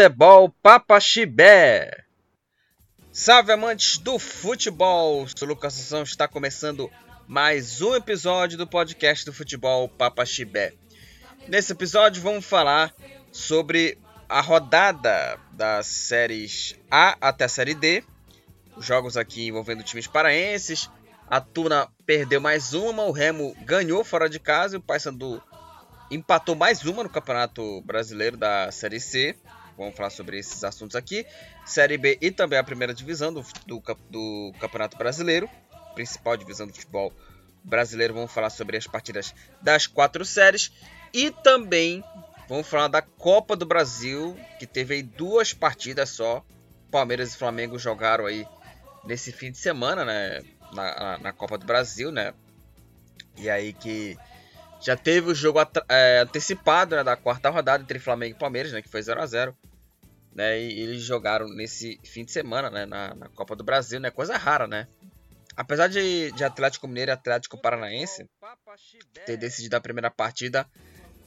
Futebol Papaxibé. Salve amantes do futebol! Sou Lucas Assunção, está começando mais um episódio do podcast do Futebol Papaxibé. Nesse episódio vamos falar sobre a rodada das séries A até a série D, jogos aqui envolvendo times paraenses. A Tuna perdeu mais uma, o Remo ganhou fora de casa e o Paysandu empatou mais uma no Campeonato Brasileiro da Série C. Vamos falar sobre esses assuntos aqui. Série B e também a primeira divisão do, do, do Campeonato Brasileiro, principal divisão do futebol brasileiro. Vamos falar sobre as partidas das quatro séries e também vamos falar da Copa do Brasil, que teve aí duas partidas só. Palmeiras e Flamengo jogaram aí nesse fim de semana, né? Na, na, Copa do Brasil, né? E aí que já teve o jogo é, antecipado né, da quarta rodada entre Flamengo e Palmeiras, né? Que foi 0 a 0 né? E eles jogaram nesse fim de semana, né? Na, na Copa do Brasil, né? Coisa rara, né? Apesar de, de Atlético Mineiro e Atlético Paranaense ter decidido a primeira partida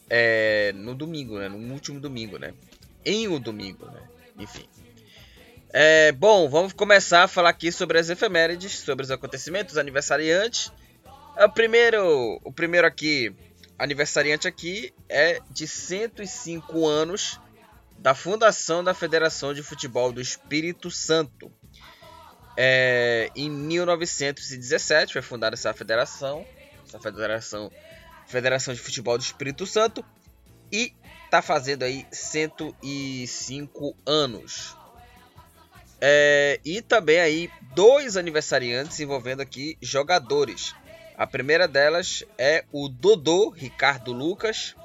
é, no domingo, né? No último domingo, né? Em um domingo, né? Enfim. É, bom, vamos começar a falar aqui sobre as efemérides, sobre os acontecimentos, aniversariantes. O primeiro, o primeiro aqui, aniversariante aqui, é de 105 anos da fundação da Federação de Futebol do Espírito Santo. É, em 1917 foi fundada essa federação, essa federação, Federação de Futebol do Espírito Santo, e está fazendo aí 105 anos. É, e também aí dois aniversariantes envolvendo aqui jogadores. A primeira delas é o Dodô Ricardo Lucas.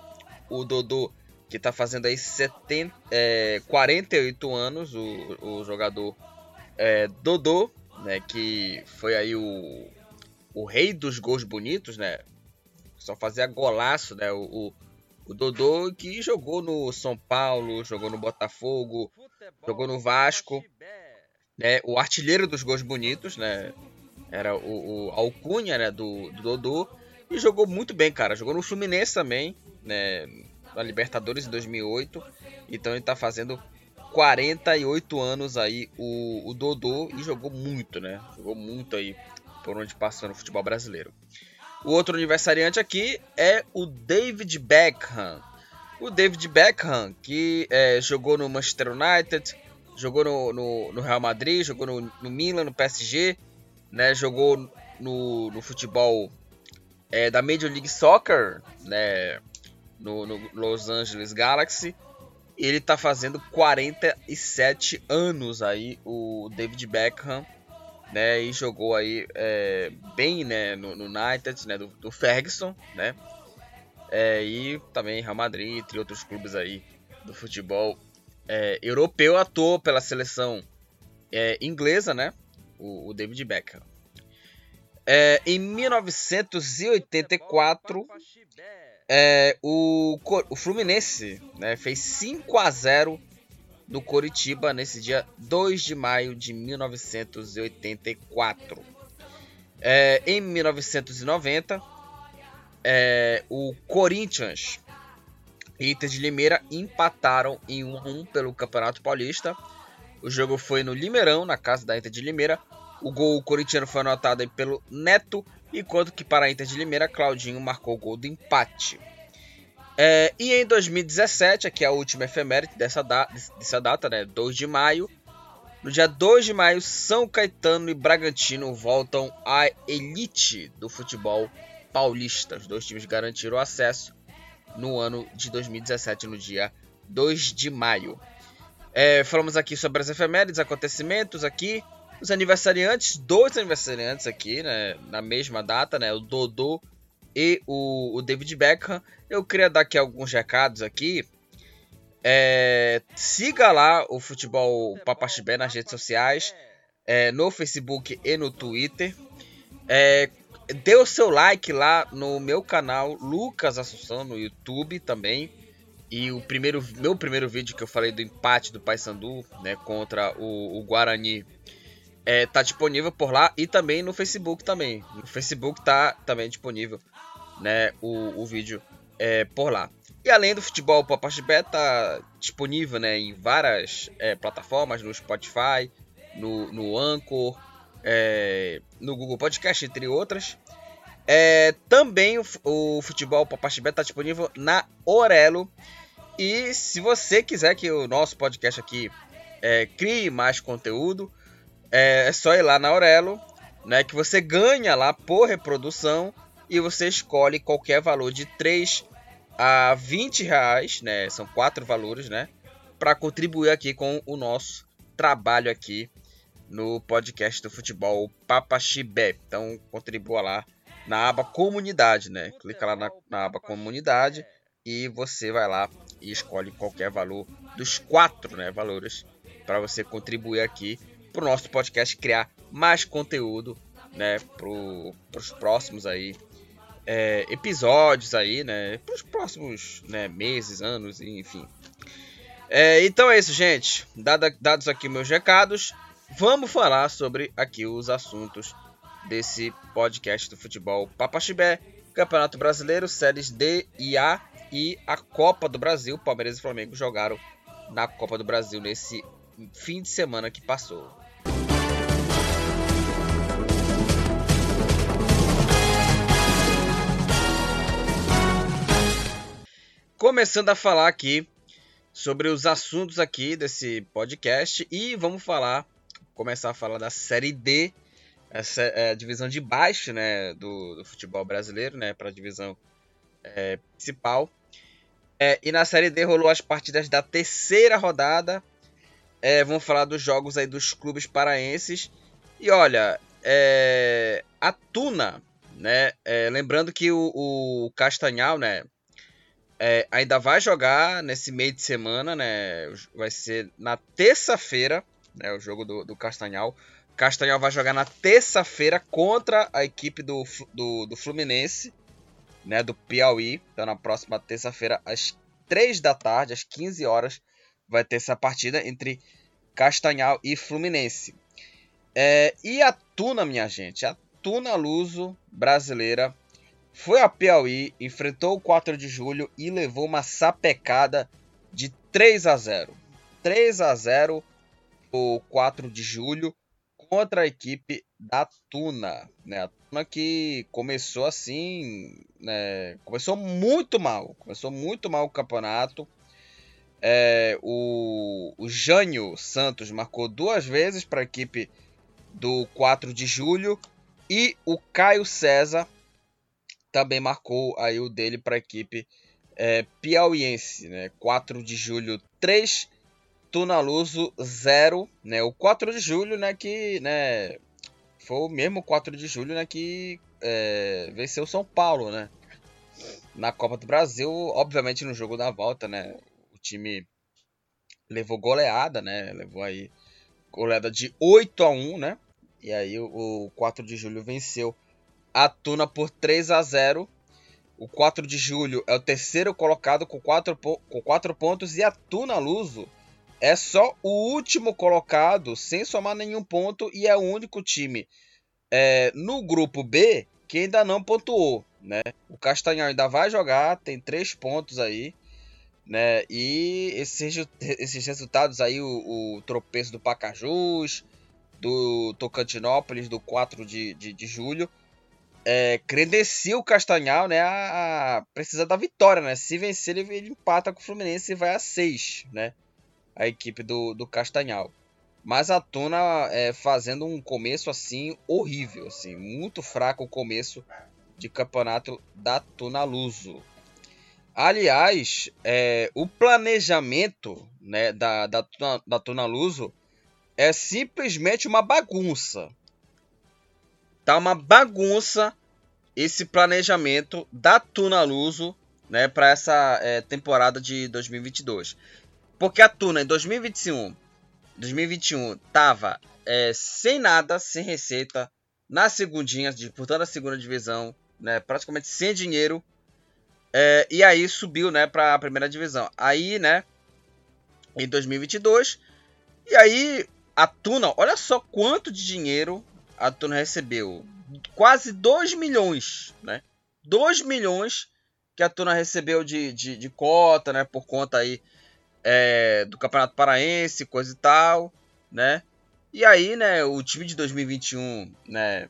O Dodô que está fazendo aí 70, é, 48 anos, o, o jogador é, Dodô, né, que foi aí o, o rei dos gols bonitos, né? Só fazia golaço, né? O, o, o Dodô que jogou no São Paulo, jogou no Botafogo, jogou no Vasco, né? O artilheiro dos gols bonitos, né? Era o, o Alcunha, né? Do, do Dodô e jogou muito bem, cara. Jogou no Fluminense também, né? Na Libertadores em 2008. Então ele tá fazendo 48 anos aí o, o Dodô e jogou muito, né? Jogou muito aí por onde passou no futebol brasileiro. O outro aniversariante aqui é o David Beckham. O David Beckham, que é, jogou no Manchester United, jogou no, no, no Real Madrid, jogou no, no, Milan, no PSG, né? Jogou no, no futebol é, da Major League Soccer, né? No, no Los Angeles Galaxy. Ele tá fazendo 47 anos aí, o David Beckham, né? E jogou aí é, bem, né? No, no, United, né? Do, do Ferguson, né? É, e também Real Madrid, entre outros clubes aí do futebol é, europeu, atuou pela seleção é, inglesa, né? O, o David Beckham. É, em 1984, é, o, o Fluminense né, fez 5 a 0 do Coritiba nesse dia 2 de maio de 1984. É, em 1990, é, o Corinthians e Inter de Limeira empataram em 1 a 1 pelo Campeonato Paulista. O jogo foi no Limeirão, na casa da Inter de Limeira. O gol corintiano foi anotado pelo Neto, enquanto que para a Inter de Limeira, Claudinho marcou o gol do empate. É, e em 2017, aqui é a última efeméride dessa, da dessa data, né, 2 de maio, no dia 2 de maio, São Caetano e Bragantino voltam à elite do futebol paulista. Os dois times garantiram o acesso no ano de 2017, no dia 2 de maio. É, falamos aqui sobre as efemérides, acontecimentos aqui, os aniversariantes, dois aniversariantes aqui, né, na mesma data, né, o Dodô e o, o David Beckham. Eu queria dar aqui alguns recados aqui. É, siga lá o Futebol Papaxibé nas redes sociais, é, no Facebook e no Twitter. É, dê o seu like lá no meu canal Lucas Assunção no YouTube também. E o primeiro, meu primeiro vídeo que eu falei do empate do Paysandu, né, contra o, o Guarani é, tá disponível por lá e também no Facebook também. No Facebook tá também disponível, né, o, o vídeo é, por lá. E além do futebol, o Papache Bet está disponível né, em várias é, plataformas, no Spotify, no, no Anchor, é, no Google Podcast, entre outras. É, também o, o futebol Papache Bet está disponível na Orelo. E se você quiser que o nosso podcast aqui é, crie mais conteúdo, é, é só ir lá na Aurelo, né, que você ganha lá por reprodução e você escolhe qualquer valor de 3 a 20 reais, né, são quatro valores, né, para contribuir aqui com o nosso trabalho aqui no podcast do futebol Papaxibé. Então contribua lá na aba comunidade, né? Clica lá na, na aba comunidade e você vai lá e escolhe qualquer valor dos quatro né, valores para você contribuir aqui para o nosso podcast criar mais conteúdo né, para os próximos aí é, episódios aí, né, para os próximos né, meses, anos, enfim. É, então é isso, gente. Dada, dados aqui meus recados, vamos falar sobre aqui os assuntos desse podcast do futebol Papaxibé, Campeonato Brasileiro, séries D e A e a Copa do Brasil. Palmeiras e Flamengo jogaram na Copa do Brasil nesse fim de semana que passou. Começando a falar aqui sobre os assuntos aqui desse podcast e vamos falar, começar a falar da Série D, essa é a divisão de baixo, né, do, do futebol brasileiro, né, para a divisão é, principal. É, e na Série D rolou as partidas da terceira rodada. É, vamos falar dos jogos aí dos clubes paraenses. E olha, é, a Tuna, né? É, lembrando que o, o Castanhal, né? É, ainda vai jogar nesse meio de semana, né? Vai ser na terça-feira, né? O jogo do, do Castanhal. Castanhal vai jogar na terça-feira contra a equipe do, do, do Fluminense né, do Piauí. Então, na próxima terça-feira, às 3 da tarde, às 15 horas, vai ter essa partida entre Castanhal e Fluminense. É, e a Tuna, minha gente, a Tuna Luso brasileira foi a Piauí, enfrentou o 4 de julho e levou uma sapecada de 3 a 0. 3 a 0 o 4 de julho contra a equipe da Tuna, né? A Tuna que começou assim, né? Começou muito mal, começou muito mal o campeonato. É, o, o Jânio Santos marcou duas vezes para a equipe do 4 de julho e o Caio César também marcou aí o dele para a equipe é, piauiense, né? 4 de julho 3 Tunaluso 0, né? O 4 de julho, né, que, né, foi o mesmo 4 de julho, né, que é, venceu São Paulo, né? Na Copa do Brasil, obviamente no jogo da volta, né, time levou goleada, né? Levou aí goleada de 8 a 1, né? E aí o, o 4 de julho venceu a Tuna por 3 a 0. O 4 de julho é o terceiro colocado com 4, com 4 pontos e a Tuna Luso é só o último colocado sem somar nenhum ponto e é o único time é, no grupo B que ainda não pontuou, né? O Castanhal ainda vai jogar, tem três pontos aí, né? E esses, esses resultados aí, o, o tropeço do Pacajus, do Tocantinópolis, do 4 de, de, de julho, é, o Castanhal, né? A, a precisar da vitória, né? Se vencer, ele, ele empata com o Fluminense e vai a 6, né? a equipe do, do Castanhal. Mas a Tuna é, fazendo um começo assim horrível, assim, muito fraco o começo de campeonato da Tuna Luso. Aliás, é, o planejamento né, da, da, da é simplesmente uma bagunça. Tá uma bagunça esse planejamento da Tuna Luso né, para essa é, temporada de 2022. Porque a Tuna em 2021, 2021 tava é, sem nada, sem receita, na segundinha, disputando a segunda divisão, né, praticamente sem dinheiro. É, e aí subiu, né, para a primeira divisão. Aí, né, em 2022, e aí a Tuna, olha só quanto de dinheiro a Tuna recebeu. Quase 2 milhões, né? 2 milhões que a Tuna recebeu de, de, de cota, né? Por conta aí é, do Campeonato Paraense, coisa e tal, né? E aí, né, o time de 2021, né,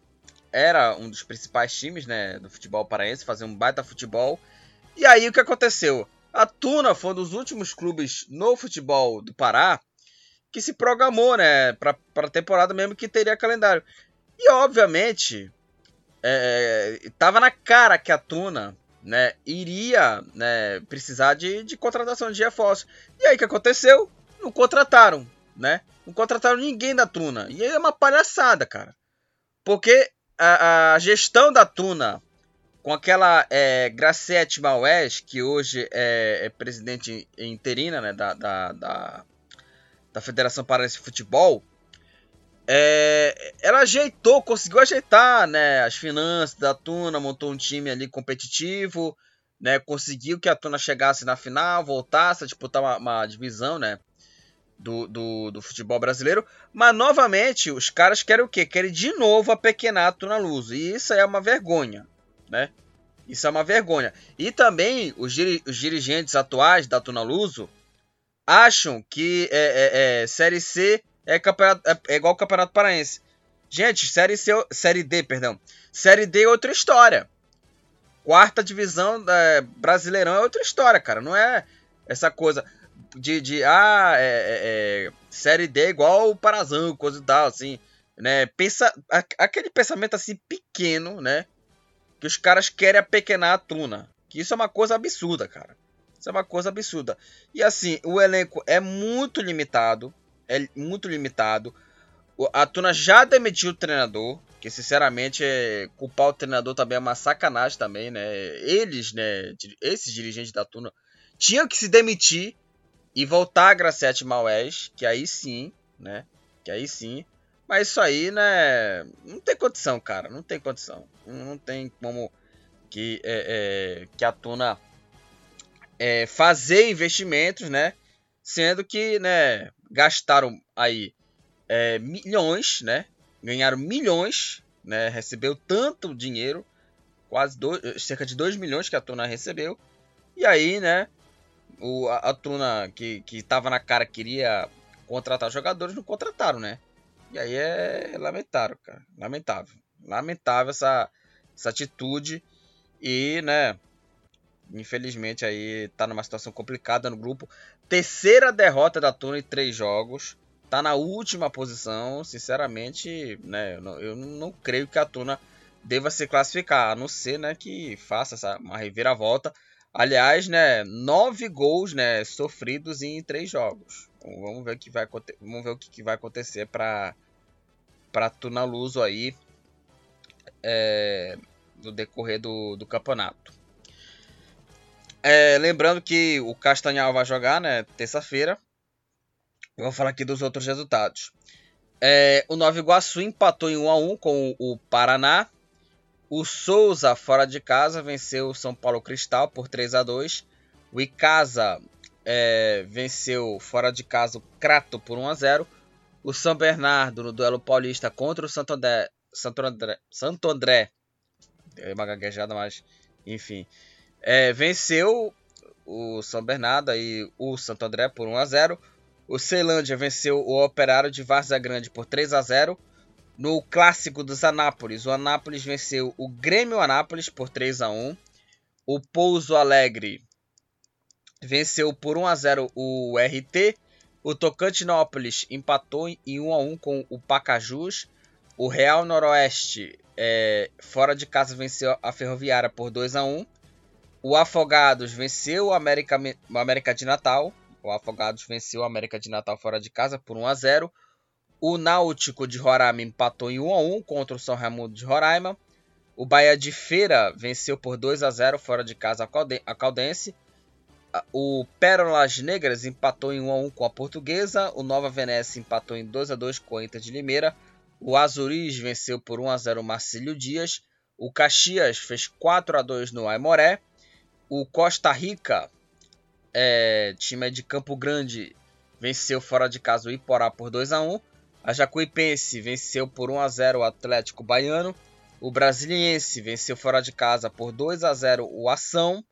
era um dos principais times, né, do futebol paraense, fazia um baita futebol. E aí o que aconteceu? A Tuna foi um dos últimos clubes no futebol do Pará que se programou, né, para a temporada mesmo que teria calendário. E obviamente, é, tava na cara que a Tuna, né, iria, né, precisar de, de contratação de reforço. E aí o que aconteceu? Não contrataram, né? Não contrataram ninguém da Tuna. E é uma palhaçada, cara. Porque a, a gestão da Tuna com aquela é, Gracete Maués, que hoje é, é, presidente interina né, da, da, da, da Federação Paraense de Futebol, é, ela ajeitou, conseguiu ajeitar né, as finanças da Tuna, montou um time ali competitivo, né, conseguiu que a Tuna chegasse na final, voltasse a disputar uma, uma divisão, né? do, do, do, futebol brasileiro. Mas novamente, os caras querem o quê? Querem de novo apequenar a Tuna Luso. E isso é uma vergonha, né? Isso é uma vergonha. E também os, dir os dirigentes atuais da Tuna Luso acham que é, é, é, Série C é, é, é igual ao Campeonato Paraense. Gente, Série C, Série D, perdão. Série D é outra história. Quarta divisão da Brasileirão é outra história, cara. Não é essa coisa de, de ah, é, é, é, série D é igual o Parazão, coisa e tal, assim, né? Pensa, aquele pensamento assim pequeno, né? Que os caras querem apequenar a Tuna. Que isso é uma coisa absurda, cara. Isso é uma coisa absurda. E assim, o elenco é muito limitado. É muito limitado. A Tuna já demitiu o treinador. Que sinceramente é, culpar o treinador também é uma sacanagem também, né? Eles, né? Esses dirigentes da Tuna tinham que se demitir e voltar a Gracete Maués, que aí sim, né? Que aí sim. Mas isso aí, né? Não tem condição, cara. Não tem condição. Não tem como que, é, é, que a Tuna é, fazer investimentos, né? Sendo que, né? Gastaram aí é, milhões, né? Ganharam milhões, né? Recebeu tanto dinheiro, quase dois, cerca de 2 milhões que a Tuna recebeu. E aí, né? o, a, a Tuna, que, que tava na cara, queria contratar jogadores, não contrataram, né? E aí é lamentável, cara. Lamentável. Lamentável essa, essa atitude. E, né? Infelizmente aí tá numa situação complicada no grupo. Terceira derrota da Tuna em três jogos. Tá na última posição. Sinceramente, né? Eu não, eu não creio que a Tuna deva se classificar. A não ser, né? Que faça essa, uma reviravolta. Aliás, né, nove gols, né, sofridos em três jogos. Vamos ver o que vai, vamos ver o que vai acontecer para para Tunaluso aí é, no decorrer do, do campeonato. É, lembrando que o Castanhal vai jogar, né, terça-feira. Vamos falar aqui dos outros resultados. É, o Nova Iguaçu empatou em 1 a 1 com o Paraná. O Souza, fora de casa, venceu o São Paulo Cristal por 3 a 2 O Icasa é, venceu fora de casa o Crato por 1 a 0 O São Bernardo, no duelo paulista contra o Santo André. Santo André, Santo André é uma gaguejada, mas enfim. É, venceu o São Bernardo e o Santo André por 1 a 0 O Ceilândia venceu o Operário de Várzea Grande por 3 a 0 no clássico dos Anápolis, o Anápolis venceu o Grêmio Anápolis por 3 a 1. O Pouso Alegre venceu por 1 a 0 o RT. O Tocantinópolis empatou em 1 a 1 com o Pacajus. O Real Noroeste, é, fora de casa, venceu a Ferroviária por 2 a 1. O Afogados venceu o América, o América de Natal. O Afogados venceu o América de Natal fora de casa por 1 a 0. O Náutico de Roraima empatou em 1 a 1 contra o São Raimundo de Roraima. O Bahia de Feira venceu por 2 a 0 fora de casa a Caldense. O Pérolas Negras empatou em 1 a 1 com a Portuguesa. O Nova Venécia empatou em 2 a 2 com a Inter de Limeira. O Azuris venceu por 1 a 0 o Marcílio Dias. O Caxias fez 4 a 2 no Aimoré. O Costa Rica, é, time de Campo Grande, venceu fora de casa o Iporá por 2 a 1. A Jacuipense venceu por 1 a 0 o Atlético Baiano. O Brasiliense venceu fora de casa por 2 a 0 o Ação.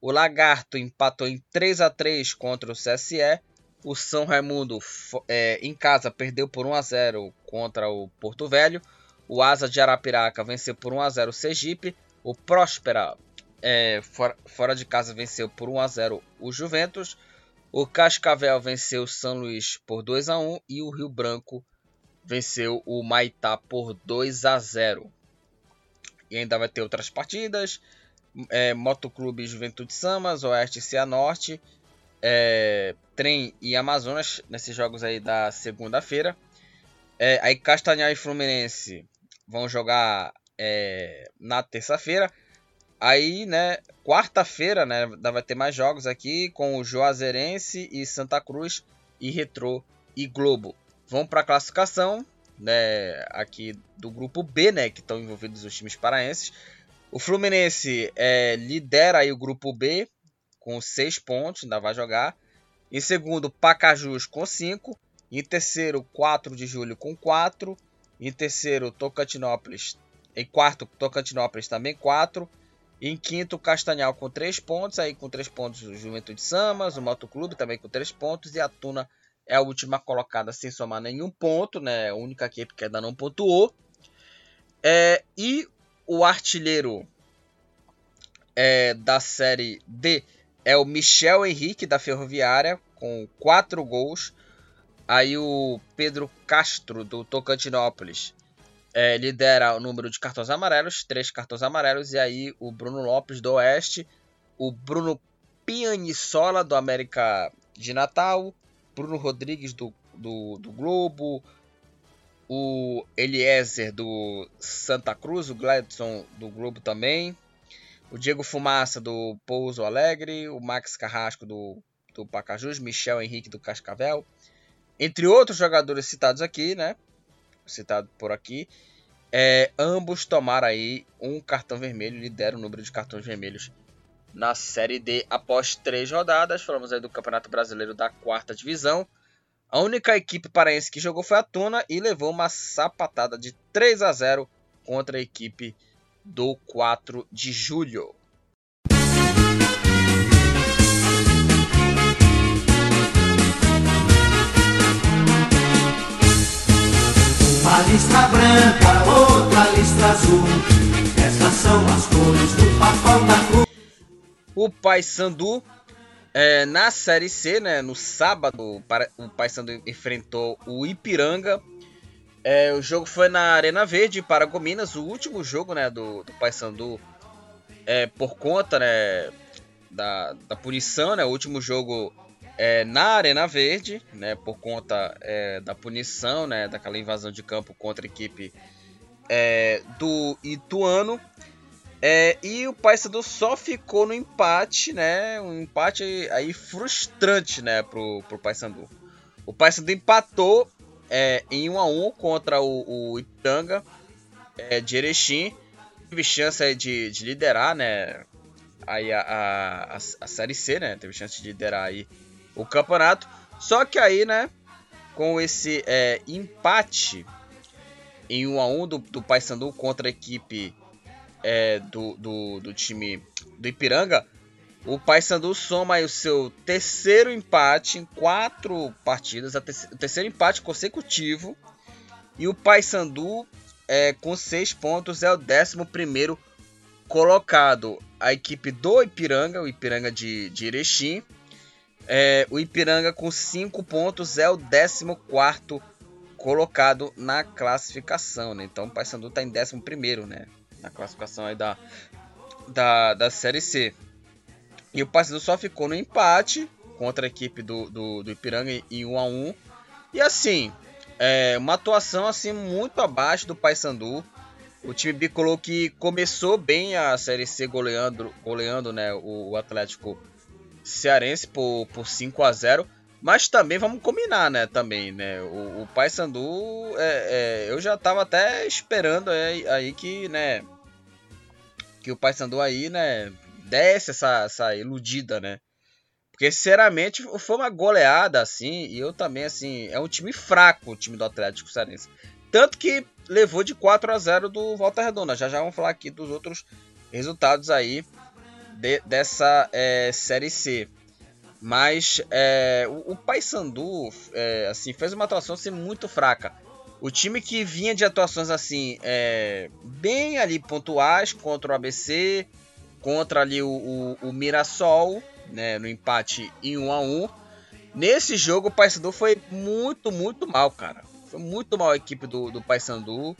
O Lagarto empatou em 3 a 3 contra o CSE. O São Raimundo é, em casa perdeu por 1 a 0 contra o Porto Velho. O Asa de Arapiraca venceu por 1 a 0 o Sergipe. O Próspera é, fora, fora de casa venceu por 1 a 0 o Juventus. O Cascavel venceu o São Luís por 2 a 1 e o Rio Branco venceu o Maitá por 2 a 0. E ainda vai ter outras partidas. É, Motoclube Juventude Samas, Oeste e Norte, é, Trem e Amazonas, nesses jogos aí da segunda-feira. É, aí Castanhal e Fluminense vão jogar é, na terça-feira. Aí, né, quarta-feira, né, vai ter mais jogos aqui com o Juazeirense e Santa Cruz e Retrô e Globo. Vão para a classificação, né, aqui do grupo B, né, que estão envolvidos os times paraenses. O Fluminense é, lidera aí o grupo B com 6 pontos, ainda vai jogar. Em segundo, Pacajus com 5. Em terceiro, 4 de julho com 4. Em terceiro, Tocantinópolis. Em quarto, Tocantinópolis também 4. Em quinto, Castanhal com 3 pontos. Aí com 3 pontos, o Juventude Samas, o Motoclube também com 3 pontos. E a Tuna é a última colocada sem somar nenhum ponto, né? A única equipe que ainda não pontuou. É, e o artilheiro é, da série D é o Michel Henrique da Ferroviária, com 4 gols. Aí o Pedro Castro do Tocantinópolis é, lidera o número de cartões amarelos, 3 cartões amarelos. E aí o Bruno Lopes do Oeste, o Bruno Pianissola do América de Natal, Bruno Rodrigues do, do, do Globo, o Eliezer do Santa Cruz, o Gladson do Globo também, o Diego Fumaça do Pouso Alegre, o Max Carrasco do, do Pacajus, Michel Henrique do Cascavel, entre outros jogadores citados aqui, né? Citado por aqui. É, ambos tomaram aí um cartão vermelho, lideram o número de cartões vermelhos na Série D após três rodadas. Falamos aí do Campeonato Brasileiro da quarta divisão. A única equipe paraense que jogou foi a Tuna e levou uma sapatada de 3 a 0 contra a equipe do 4 de julho. Uma listra branca, outra listra azul. Essas são as cores do papão da cruz o Paysandu é, na Série C, né, no sábado, o Paysandu enfrentou o Ipiranga. É, o jogo foi na Arena Verde, Paragominas, o último jogo né, do, do Paysandu é, por conta né, da, da punição, né, o último jogo é, na Arena Verde, né, por conta é, da punição, né, daquela invasão de campo contra a equipe é, do Ituano. É, e o Paysandu só ficou no empate, né? Um empate aí frustrante, né, pro, pro Paysandu. O Paysandu empatou é, em 1 a 1 contra o, o Ipiranga é, de Erechim. Teve chance de, de liderar, né? Aí a, a, a, a, Série C, né? Teve chance de liderar aí o campeonato. Só que aí, né? Com esse é, empate em 1 a 1 do, do Paysandu contra a equipe é, do, do, do, time do Ipiranga, o Paysandu soma o seu terceiro empate em quatro partidas, o terceiro empate consecutivo. E o Paysandu, é, com seis pontos, é o décimo primeiro colocado. A equipe do Ipiranga, o Ipiranga de, de Erechim, é, o Ipiranga com cinco pontos é o décimo quarto colocado na classificação. Né? Então o Paysandu está em décimo primeiro, né? Na classificação aí da, da, da Série C. E o Paysandu só ficou no empate contra a equipe do, do, do Ipiranga em 1 a 1 E assim, é uma atuação assim muito abaixo do Paysandu. O time bicolor que começou bem a Série C goleando, goleando né, o, o Atlético Cearense por, por 5 a 0 mas também vamos combinar, né? Também, né? O, o Paysandu, é, é, eu já tava até esperando aí, aí que, né? Que o Paysandu aí, né? Desce essa, essa iludida, né? Porque, sinceramente, foi uma goleada, assim. E eu também, assim, é um time fraco, o time do Atlético Cearense. Tanto que levou de 4 a 0 do Volta Redonda. Já já vamos falar aqui dos outros resultados aí de, dessa é, Série C. Mas é, o, o Paysandu é, assim, fez uma atuação assim, muito fraca. O time que vinha de atuações assim, é, bem ali pontuais contra o ABC, contra ali o, o, o Mirassol, né, no empate em 1 a 1 Nesse jogo o Paysandu foi muito, muito mal, cara. Foi muito mal a equipe do, do Paysandu.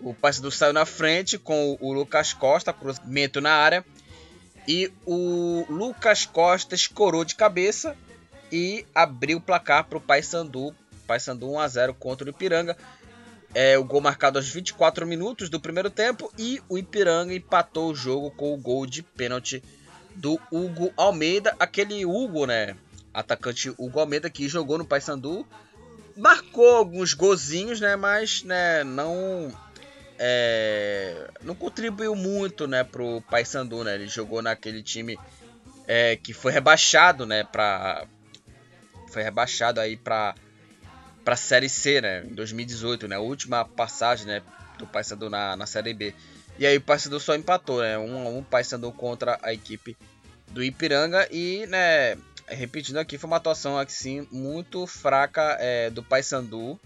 O Paysandu saiu na frente com o Lucas Costa, cruzamento na área. E o Lucas Costa escorou de cabeça e abriu o placar para o Paysandu. Paysandu 1 a 0 contra o Ipiranga. É o gol marcado aos 24 minutos do primeiro tempo e o Ipiranga empatou o jogo com o gol de pênalti do Hugo Almeida, aquele Hugo, né? Atacante Hugo Almeida que jogou no Paysandu, marcou alguns golzinhos, né? Mas, né? Não é, não contribuiu muito, né, pro Paysandu, né? Ele jogou naquele time é, que foi rebaixado, né, para foi rebaixado aí para para Série C, né, em 2018, né, a última passagem, né, do Paysandu na, na Série B. E aí o Paysandu só empatou, né, um a um Paysandu contra a equipe do Ipiranga e, né, repetindo aqui, foi uma atuação assim muito fraca é, do Paysandu.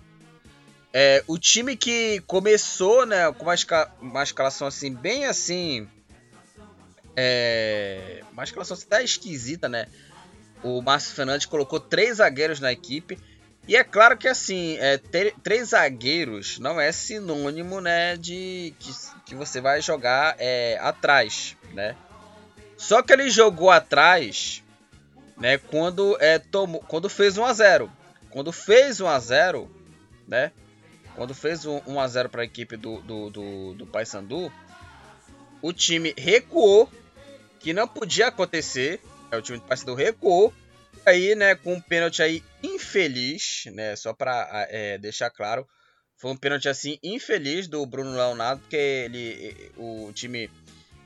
É, o time que começou, né, com uma, esca uma escalação assim, bem assim. É, uma escalação até esquisita, né? O Márcio Fernandes colocou três zagueiros na equipe. E é claro que assim, é, ter, três zagueiros não é sinônimo, né, de que, que você vai jogar é, atrás, né? Só que ele jogou atrás, né, quando é tomou, quando fez 1 a 0. Quando fez 1 a 0, né? Quando fez um 1 a 0 para a equipe do, do, do, do Paysandu, o time recuou, que não podia acontecer. É, o time do Paysandu recuou. Aí, né, com um pênalti aí infeliz, né, só para é, deixar claro, foi um pênalti assim infeliz do Bruno Leonardo, porque ele, o time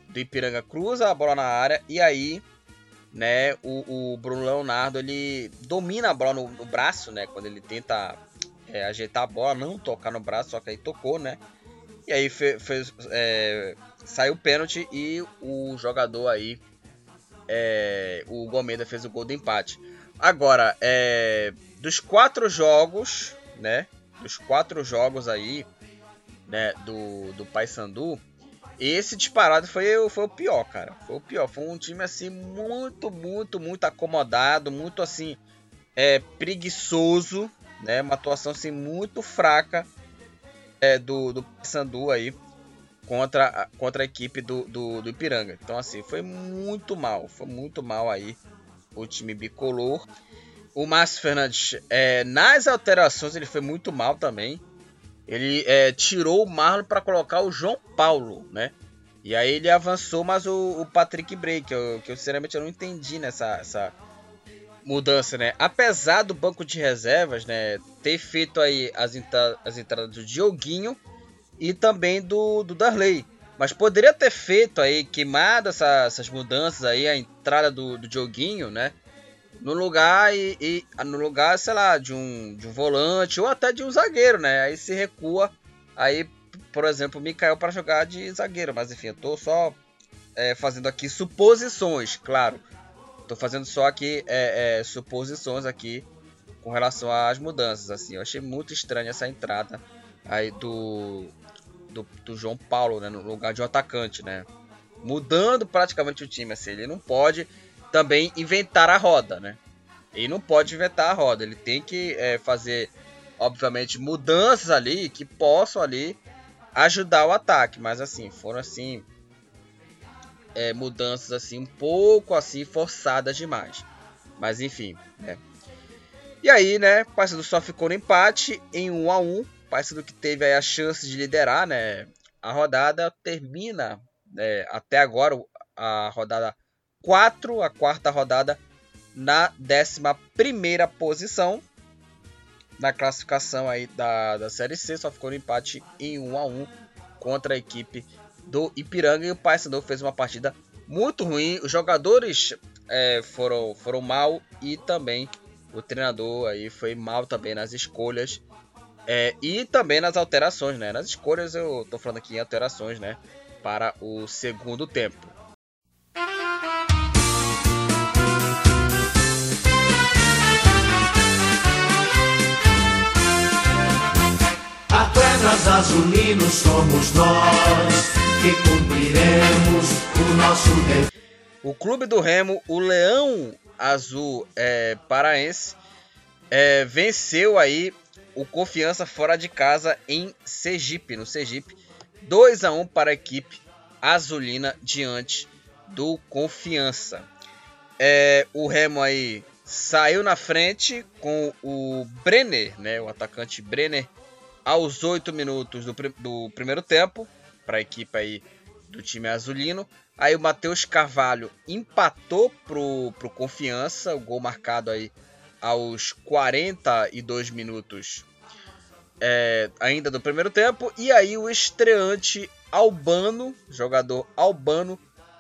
do Ipiranga cruza a bola na área e aí, né, o, o Bruno Leonardo ele domina a bola no, no braço, né, quando ele tenta é, ajeitar a bola, não tocar no braço, só que aí tocou, né? E aí fez, fez é, saiu o pênalti e o jogador aí, é, o Gomeda fez o gol do empate. Agora, é, dos quatro jogos, né? Dos quatro jogos aí, né? Do, do Paysandu, esse disparado foi, foi o pior, cara. Foi o pior. Foi um time assim muito, muito, muito acomodado, muito assim é, preguiçoso, né? Uma atuação assim, muito fraca é, do, do Sandu aí contra, contra a equipe do, do, do Ipiranga. Então, assim, foi muito mal. Foi muito mal aí o time bicolor. O Márcio Fernandes, é, nas alterações, ele foi muito mal também. Ele é, tirou o Marlon para colocar o João Paulo, né? E aí ele avançou, mas o, o Patrick Bray, que eu, que eu sinceramente eu não entendi nessa essa, mudança, né? Apesar do banco de reservas, né, ter feito aí as, entra as entradas do Dioguinho e também do, do Darley. Mas poderia ter feito aí, queimado essa, essas mudanças aí, a entrada do, do Dioguinho, né? No lugar e, e, no lugar, sei lá, de um, de um volante ou até de um zagueiro, né? Aí se recua aí, por exemplo, o Mikael para jogar de zagueiro. Mas enfim, eu tô só é, fazendo aqui suposições, claro. Tô fazendo só aqui é, é, suposições aqui com relação às mudanças. Assim, eu achei muito estranha essa entrada aí do, do, do, João Paulo, né, no lugar de um atacante, né, mudando praticamente o time. Assim, ele não pode também inventar a roda, né? Ele não pode inventar a roda. Ele tem que é, fazer, obviamente, mudanças ali que possam ali ajudar o ataque. Mas assim, foram assim é, mudanças assim um pouco assim forçadas demais. Mas enfim, né? E aí, né, Paysandu só ficou no empate em 1 a 1. Paysandu que teve a chance de liderar, né? A rodada termina né, até agora a rodada 4, a quarta rodada na 11 primeira posição na classificação aí da, da Série C, só ficou no empate em 1 a 1 contra a equipe do Ipiranga e o Paysandu fez uma partida muito ruim. Os jogadores é, foram, foram mal e também o treinador aí foi mal também nas escolhas é, e também nas alterações, né? Nas escolhas eu tô falando aqui em alterações, né? Para o segundo tempo. Azulinos somos nós que cumpriremos o nosso dever. O clube do Remo, o Leão Azul é, Paraense, é, venceu aí o Confiança fora de casa em Sergipe, no Sergipe, 2 a 1 para a equipe azulina diante do Confiança. É, o Remo aí saiu na frente com o Brenner, né, o atacante Brenner, aos 8 minutos do, do primeiro tempo, para a equipe aí do time azulino. Aí o Matheus Carvalho empatou pro, pro Confiança, o gol marcado aí aos 42 minutos é, ainda do primeiro tempo. E aí o estreante Albano, jogador Albano,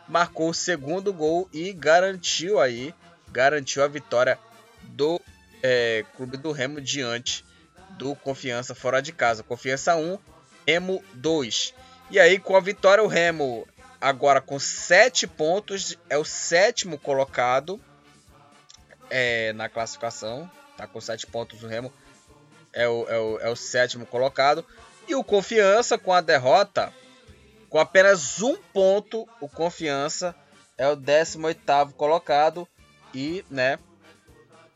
marcou o segundo gol e garantiu aí, garantiu a vitória do é, Clube do Remo diante do Confiança fora de casa. Confiança 1, Remo 2. E aí com a vitória o Remo agora com 7 pontos, é o sétimo colocado é, na classificação. Tá com 7 pontos o Remo. É o, é, o, é o sétimo colocado. E o Confiança com a derrota, com apenas um ponto, o Confiança é o 18 colocado. E, né,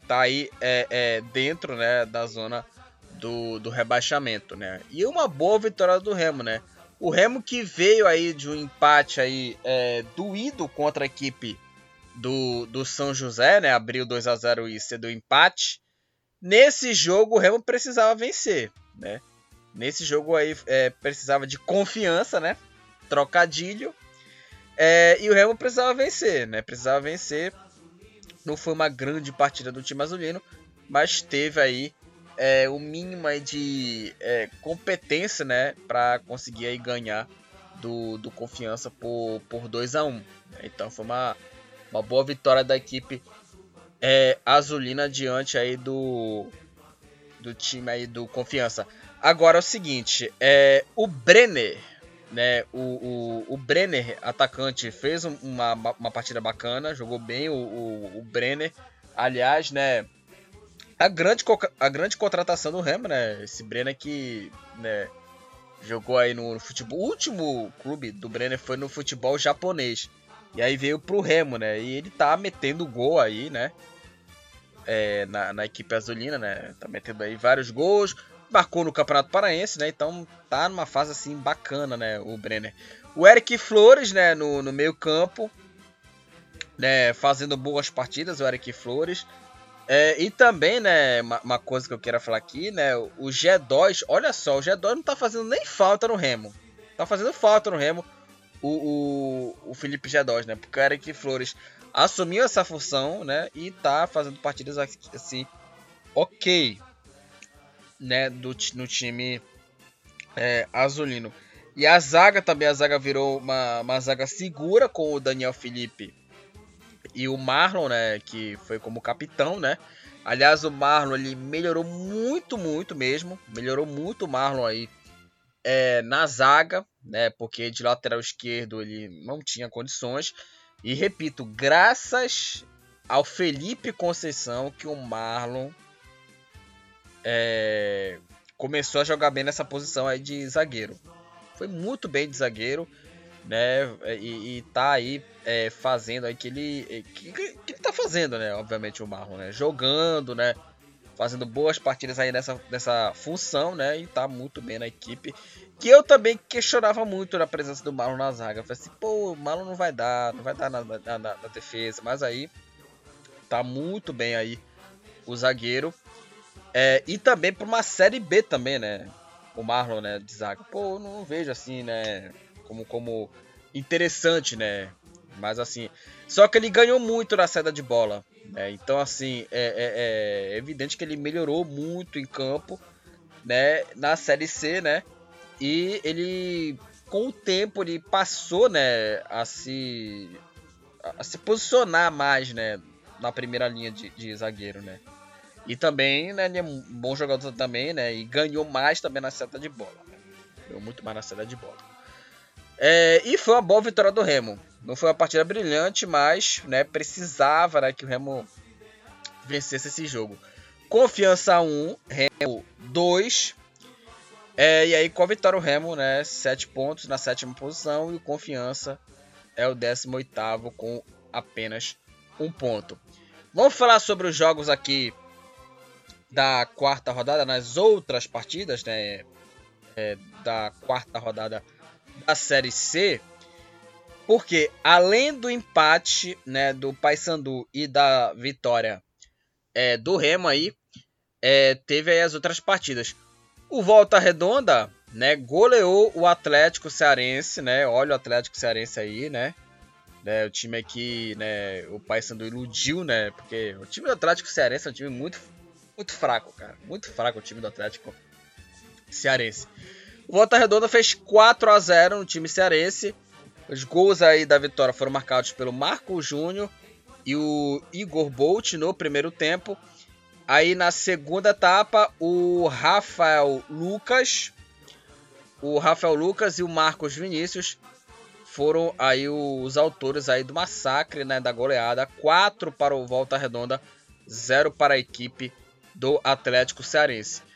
tá aí é, é, dentro né, da zona do, do rebaixamento, né? E uma boa vitória do Remo, né? O Remo que veio aí de um empate aí é, doído contra a equipe do, do São José, né? Abriu 2 a 0 e cedeu empate. Nesse jogo o Remo precisava vencer, né? Nesse jogo aí é, precisava de confiança, né? Trocadilho. É, e o Remo precisava vencer, né? Precisava vencer. Não foi uma grande partida do time azulino, mas teve aí é, o mínimo de é, competência, né, para conseguir aí ganhar do, do Confiança por, por 2 a 1 um. Então foi uma, uma boa vitória da equipe é, azulina diante aí do, do time aí do Confiança. Agora é o seguinte, é, o Brenner, né, o, o, o Brenner, atacante, fez uma, uma partida bacana, jogou bem o, o, o Brenner. Aliás, né, a grande, a grande contratação do Remo, né? Esse Brenner que né, jogou aí no, futebol. O último clube do Brenner foi no futebol japonês. E aí veio pro Remo, né? E ele tá metendo gol aí, né? É, na, na equipe azulina, né? Tá metendo aí vários gols. Marcou no Campeonato Paraense, né? Então tá numa fase assim bacana, né? O Brenner. O Eric Flores, né? No, no meio campo. Né, fazendo boas partidas, o Eric Flores. É, e também, né, uma, uma, coisa que eu quero falar aqui, né, o G2, olha só, o G2 não tá fazendo nem falta no Remo. Tá fazendo falta no Remo o, o, o Felipe G2, né, porque o Eric Flores assumiu essa função, né, e tá fazendo partidas assim, ok, né, do, no time é, azulino. E a zaga também, a zaga virou uma, uma zaga segura com o Daniel Felipe e o Marlon, né, que foi como capitão, né? Aliás, o Marlon ele melhorou muito, muito mesmo, melhorou muito o Marlon aí é, na zaga, né? Porque de lateral esquerdo ele não tinha condições. E repito, graças ao Felipe Conceição que o Marlon é, começou a jogar bem nessa posição aí de zagueiro. Foi muito bem de zagueiro né? E, e tá aí é, fazendo aí que ele. Que, que, ele tá fazendo, né? Obviamente, o Marlon, né? Jogando, né? Fazendo boas partidas aí nessa, nessa função, né? E tá muito bem na equipe. Que eu também questionava muito a presença do Marlon na zaga. Eu falei assim, pô, o Marlon não vai dar, não vai dar na, na, na, na defesa. Mas aí tá muito bem aí o zagueiro. É, e também para uma série B também, né? O Marlon, né, de zaga. Pô, não vejo assim, né? Como, como interessante, né? Mas assim, só que ele ganhou muito na saída de bola. Né? Então, assim, é, é, é, evidente que ele melhorou muito em campo, né? Na Série C, né? E ele, com o tempo, ele passou, né? A se, a se posicionar mais, né? Na primeira linha de, de zagueiro, né? E também, né? Ele é um bom jogador também, né? E ganhou mais também na seta de bola. Né? Ganhou muito mais na seta de bola. É, e foi uma boa vitória do Remo. Não foi uma partida brilhante, mas né, precisava né, que o Remo vencesse esse jogo. Confiança 1, Remo 2. É, e aí com a vitória o Remo, né, 7 pontos na sétima posição e o Confiança é o 18 com apenas um ponto. Vamos falar sobre os jogos aqui da quarta rodada, nas outras partidas, né, é, da quarta rodada da Série C. Porque além do empate, né, do Paysandu e da vitória é, do Remo aí, é, teve aí as outras partidas. O Volta Redonda, né, goleou o Atlético Cearense, né? Olha o Atlético Cearense aí, né? né o time aqui, né, o Paysandu iludiu, né? Porque o time do Atlético Cearense é um time muito muito fraco, cara. Muito fraco o time do Atlético Cearense. O Volta Redonda fez 4 a 0 no time cearense. Os gols aí da vitória foram marcados pelo Marco Júnior e o Igor Bolt no primeiro tempo. Aí na segunda etapa, o Rafael Lucas, o Rafael Lucas e o Marcos Vinícius foram aí os autores aí do massacre, né, da goleada, 4 para o Volta Redonda, 0 para a equipe do Atlético Cearense.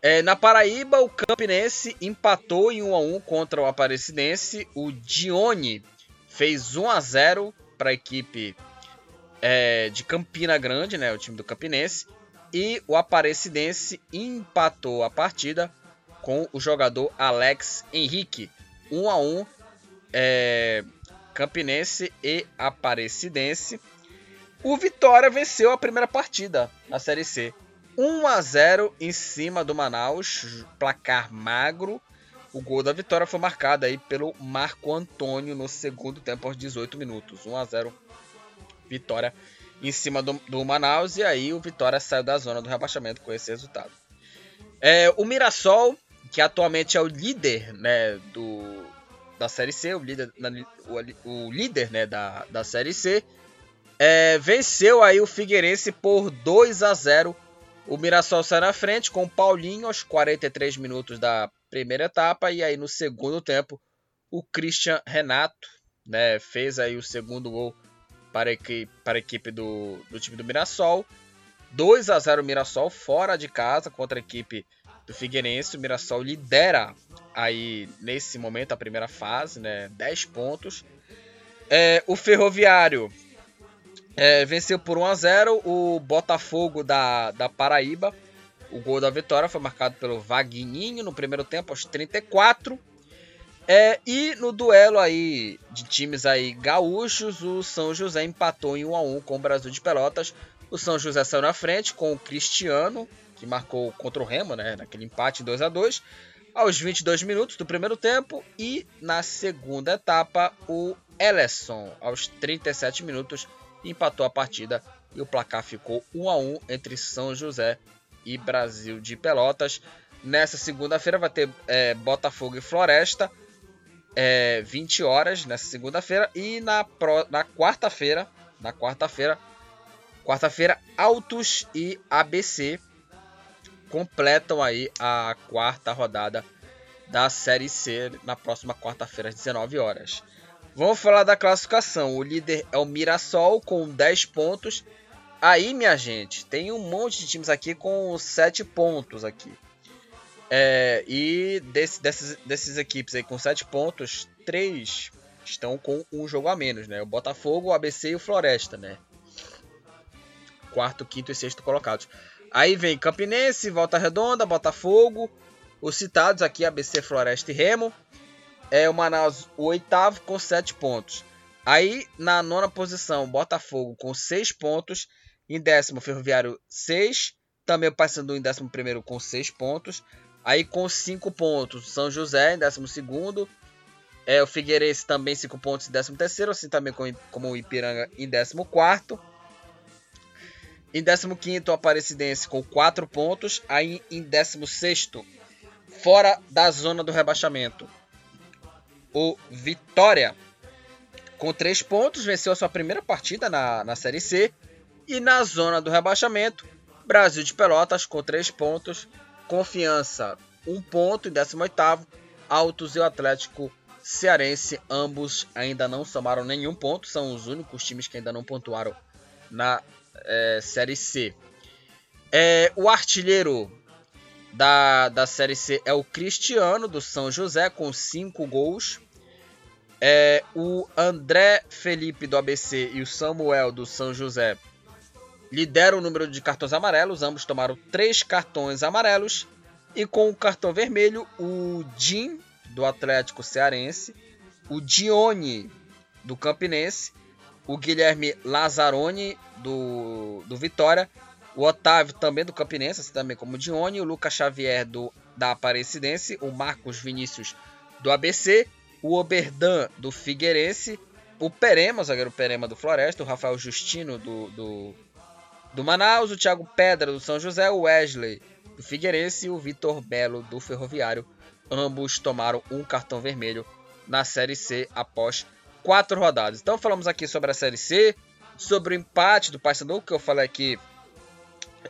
É, na Paraíba, o Campinense empatou em 1 a 1 contra o Aparecidense. O Dione fez 1 a 0 para a equipe é, de Campina Grande, né, o time do Campinense e o Aparecidense empatou a partida com o jogador Alex Henrique. 1 a 1 é, Campinense e Aparecidense. O Vitória venceu a primeira partida na Série C. 1 a 0 em cima do Manaus, placar magro. O gol da vitória foi marcado aí pelo Marco Antônio no segundo tempo aos 18 minutos. 1 a 0 Vitória em cima do, do Manaus e aí o Vitória saiu da zona do rebaixamento com esse resultado. É, o Mirassol, que atualmente é o líder né, do, da Série C, o líder, o, o líder né, da, da Série C, é, venceu aí o Figueirense por 2 a 0. O Mirassol sai na frente com o Paulinho aos 43 minutos da primeira etapa e aí no segundo tempo o Christian Renato né, fez aí o segundo gol para a equipe, para a equipe do, do time do Mirassol. 2 a 0 Mirassol fora de casa contra a equipe do Figueirense. O Mirassol lidera aí nesse momento a primeira fase, né? 10 pontos. É, o Ferroviário é, venceu por 1 a 0 o Botafogo da, da Paraíba. O gol da vitória foi marcado pelo Vagninho no primeiro tempo, aos 34. É, e no duelo aí de times aí gaúchos, o São José empatou em 1 a 1 com o Brasil de Pelotas. O São José saiu na frente com o Cristiano, que marcou contra o Remo, né, naquele empate 2 a 2 aos 22 minutos do primeiro tempo e na segunda etapa o Ellison aos 37 minutos empatou a partida e o placar ficou 1 a 1 entre São José e Brasil de Pelotas. Nessa segunda-feira vai ter é, Botafogo e Floresta é, 20 horas nessa segunda-feira e na, na quarta-feira, na quarta-feira, quarta-feira Autos e ABC completam aí a quarta rodada da Série C na próxima quarta-feira às 19 horas. Vamos falar da classificação. O líder é o Mirassol com 10 pontos. Aí, minha gente, tem um monte de times aqui com 7 pontos aqui. É, e desse, desses, desses equipes aí com 7 pontos, 3 estão com um jogo a menos, né? O Botafogo, o ABC e o Floresta, né? Quarto, quinto e sexto colocados. Aí vem Campinense, Volta Redonda, Botafogo, os citados aqui, ABC, Floresta e Remo. É o Manaus, o oitavo, com 7 pontos. Aí na nona posição, Botafogo com 6 pontos. Em décimo, Ferroviário 6. Também o Paysandu em décimo primeiro com 6 pontos. Aí com 5 pontos, São José em 12. É, o Figueirense também 5 pontos em 13, assim também como o Ipiranga em 14. Em 15, o Aparecidense com 4 pontos. Aí em 16, fora da zona do rebaixamento, o Vitória com 3 pontos, venceu a sua primeira partida na, na Série C. E na zona do rebaixamento, Brasil de Pelotas com 3 pontos, Confiança, um ponto em 18º. Altos e o Atlético Cearense, ambos ainda não somaram nenhum ponto. São os únicos times que ainda não pontuaram na é, Série C. É, o artilheiro da, da Série C é o Cristiano, do São José, com 5 gols. É, o André Felipe, do ABC, e o Samuel, do São José, lideram o número de cartões amarelos. Ambos tomaram 3 cartões amarelos. E com o cartão vermelho, o Jim, do Atlético Cearense, o Dione, do Campinense, o Guilherme Lazzaroni, do, do Vitória, o Otávio também do Campinense, assim também como o Dione, o Lucas Xavier do, da Aparecidense, o Marcos Vinícius do ABC, o Oberdan do Figueirense, o Perema, o zagueiro Perema do Floresta, o Rafael Justino do, do, do Manaus, o Thiago Pedra do São José, o Wesley do Figueirense e o Vitor Belo do Ferroviário. Ambos tomaram um cartão vermelho na Série C após quatro rodadas. Então falamos aqui sobre a Série C, sobre o empate do Paysandu que eu falei aqui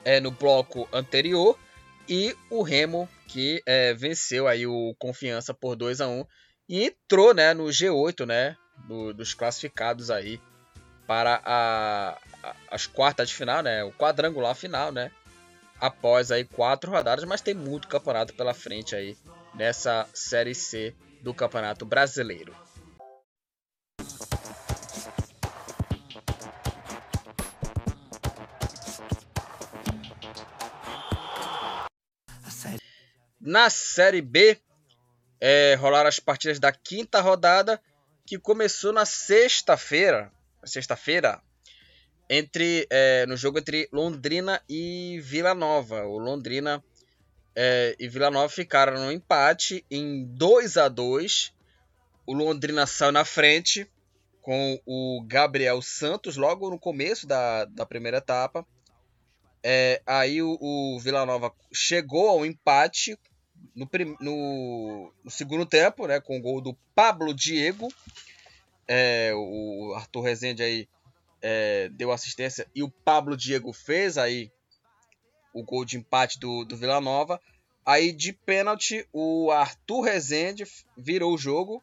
é, no bloco anterior e o Remo que é, venceu aí o Confiança por 2 a 1 e entrou né, no G8 né, do, dos classificados aí para a, a, as quartas de final, né, o quadrangular final, né, após aí quatro rodadas, mas tem muito campeonato pela frente aí nessa Série C do Campeonato Brasileiro. Na Série B, é, rolaram as partidas da quinta rodada, que começou na sexta-feira. Sexta-feira, entre é, no jogo entre Londrina e Vila Nova. O Londrina é, e Vila Nova ficaram no empate em 2 a 2 O Londrina saiu na frente com o Gabriel Santos logo no começo da, da primeira etapa. É, aí o, o Vila Nova chegou ao empate no, no, no, segundo tempo, né, com o gol do Pablo Diego. É, o Arthur Rezende aí é, deu assistência e o Pablo Diego fez aí o gol de empate do, do Vila Nova. Aí de pênalti, o Arthur Rezende virou o jogo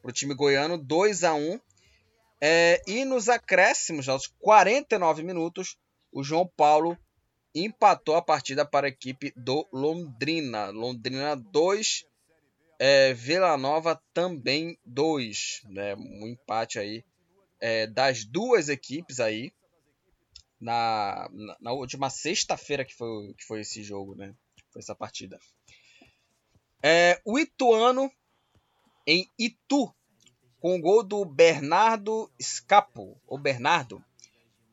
para o time goiano, 2 a 1 é, E nos acréscimos, aos 49 minutos, o João Paulo empatou a partida para a equipe do Londrina. Londrina 2, é, Vila Nova também 2. Né? Um empate aí é, das duas equipes aí na, na, na última sexta-feira que foi, que foi esse jogo, né? Foi essa partida. É, o Ituano em Itu, com o gol do Bernardo Scapo, ou Bernardo,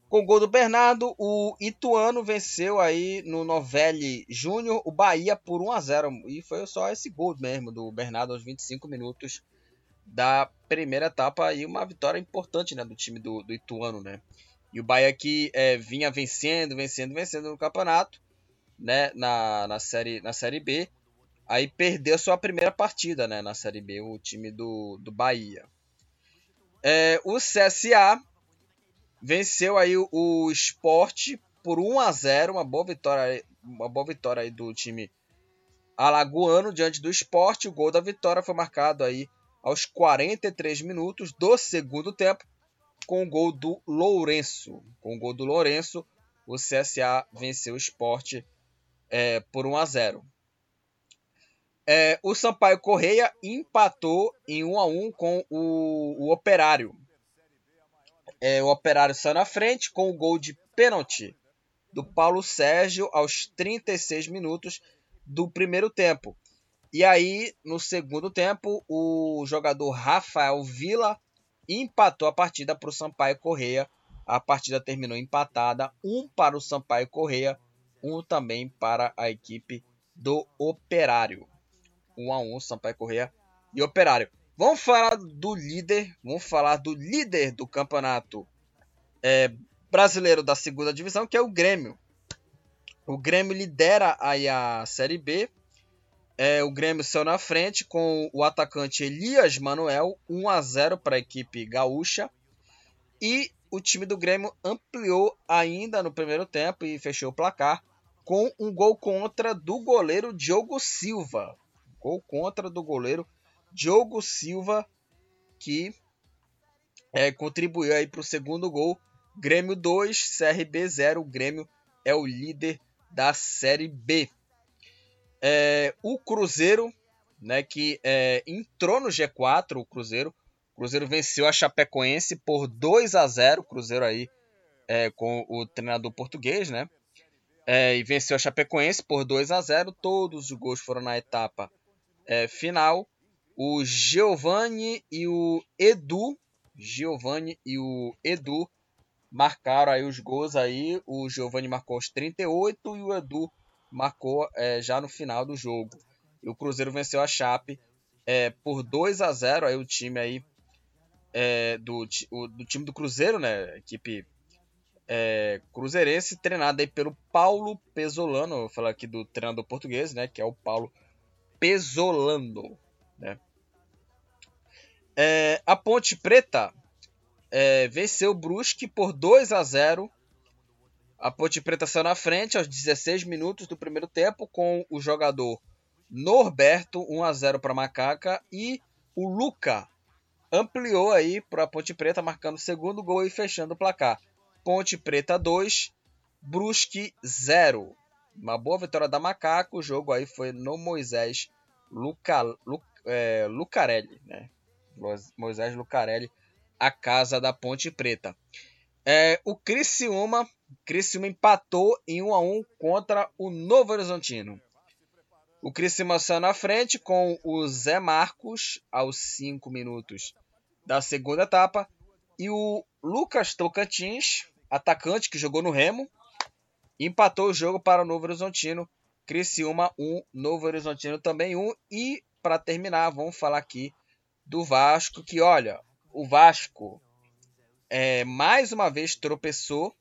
com o gol do Bernardo, o Ituano venceu aí no Novelli Júnior o Bahia por 1 a 0 e foi só esse gol mesmo do Bernardo aos 25 minutos da primeira etapa e uma vitória importante né, do time do, do Ituano, né? E o Bahia que é, vinha vencendo, vencendo, vencendo no campeonato, né? Na, na, série, na série B, aí perdeu sua primeira partida, né? Na série B, o time do, do Bahia. É, o CSA venceu aí o, o Sport por 1 a 0 uma boa vitória, uma boa vitória aí do time alagoano diante do Sport. O gol da vitória foi marcado aí aos 43 minutos do segundo tempo com o gol do Lourenço. Com o gol do Lourenço, o CSA venceu o Sport é, por 1 a 0. É, o Sampaio Correia empatou em 1 a 1 com o, o Operário. É, o Operário saiu na frente com o gol de pênalti do Paulo Sérgio aos 36 minutos do primeiro tempo. E aí, no segundo tempo, o jogador Rafael Vila empatou a partida para o Sampaio Correia. A partida terminou empatada, um para o Sampaio Correia, um também para a equipe do Operário. 1 um a 1 um, Sampaio Correia e Operário. Vamos falar do líder, vamos falar do líder do campeonato é, brasileiro da segunda divisão, que é o Grêmio. O Grêmio lidera aí a Série B. É, o Grêmio saiu na frente com o atacante Elias Manuel, 1 a 0 para a equipe gaúcha. E o time do Grêmio ampliou ainda no primeiro tempo e fechou o placar com um gol contra do goleiro Diogo Silva. Gol contra do goleiro Diogo Silva, que é, contribuiu aí para o segundo gol. Grêmio 2, CRB 0. O Grêmio é o líder da Série B. É, o Cruzeiro, né, que é, entrou no G4, o Cruzeiro. O Cruzeiro venceu a Chapecoense por 2 a 0 Cruzeiro aí é, com o treinador português, né? É, e venceu a Chapecoense por 2 a 0 Todos os gols foram na etapa é, final. O Giovanni e o Edu, Giovanni e o Edu marcaram aí os gols aí. O Giovanni marcou aos 38 e o Edu marcou é, já no final do jogo. E o Cruzeiro venceu a Chape é, por 2 a 0 aí o time aí é, do, o, do time do Cruzeiro, né? Equipe é, cruzeirense, treinada aí pelo Paulo Pesolano. Vou falar aqui do treinador português, né? Que é o Paulo Pesolano, né? É, a Ponte Preta é, venceu o Brusque por 2 a 0. A Ponte Preta saiu na frente aos 16 minutos do primeiro tempo com o jogador Norberto 1 a 0 para Macaca e o Luca ampliou aí para a Ponte Preta marcando o segundo gol e fechando o placar. Ponte Preta 2, Brusque 0. Uma boa vitória da Macaca. O jogo aí foi no Moisés Luca, Lu, é, Lucarelli, né? Moisés Lucarelli a casa da Ponte Preta. É, o Criciúma, Criciúma empatou em 1 a 1 contra o Novo Horizontino. O Criciúma saiu na frente com o Zé Marcos aos 5 minutos da segunda etapa e o Lucas Tocantins, atacante que jogou no Remo, empatou o jogo para o Novo Horizontino. Criciúma 1, Novo Horizontino também 1 e para terminar, vamos falar aqui do Vasco que olha, o Vasco é, mais uma vez tropeçou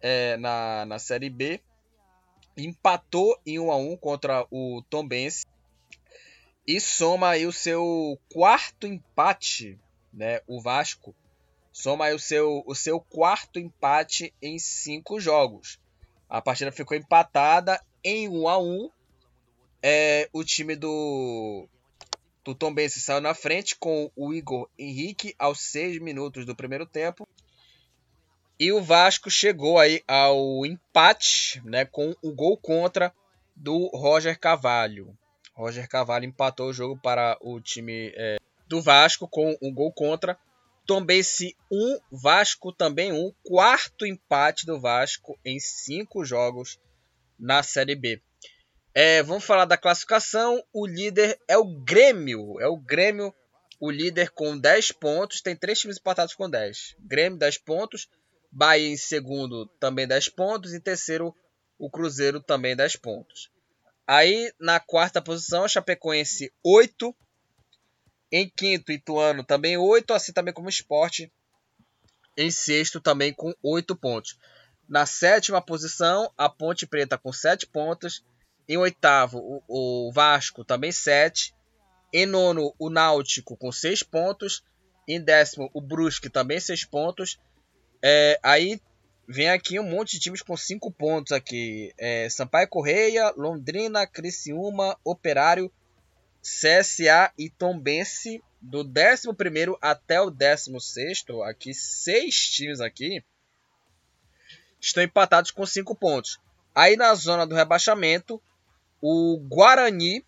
é, na, na Série B, empatou em 1 a 1 contra o Tombense e soma aí o seu quarto empate, né? O Vasco soma aí o seu, o seu quarto empate em cinco jogos. A partida ficou empatada em 1 a 1. É, o time do o Tom saiu na frente com o Igor Henrique aos 6 minutos do primeiro tempo. E o Vasco chegou aí ao empate né, com o gol contra do Roger Cavalho. Roger Cavalho empatou o jogo para o time é, do Vasco com um gol contra. Tombense 1, Vasco também 1. Quarto empate do Vasco em cinco jogos na Série B. É, vamos falar da classificação. O líder é o Grêmio. É o Grêmio, o líder com 10 pontos. Tem três times empatados com 10. Grêmio, 10 pontos. Bahia em segundo, também 10 pontos. Em terceiro, o Cruzeiro, também 10 pontos. Aí, na quarta posição, Chapecoense, 8. Em quinto, Ituano, também 8. Assim também como Esporte. Em sexto, também com 8 pontos. Na sétima posição, a Ponte Preta com 7 pontos. Em oitavo, o, o Vasco, também 7. Em nono, o Náutico, com 6 pontos. Em décimo, o Brusque, também 6 pontos. É, aí vem aqui um monte de times com 5 pontos aqui. É, Sampaio Correia, Londrina, Criciúma, Operário, CSA e Tombense. Do 11 até o 16, aqui, seis times aqui estão empatados com 5 pontos. Aí na zona do rebaixamento, o Guarani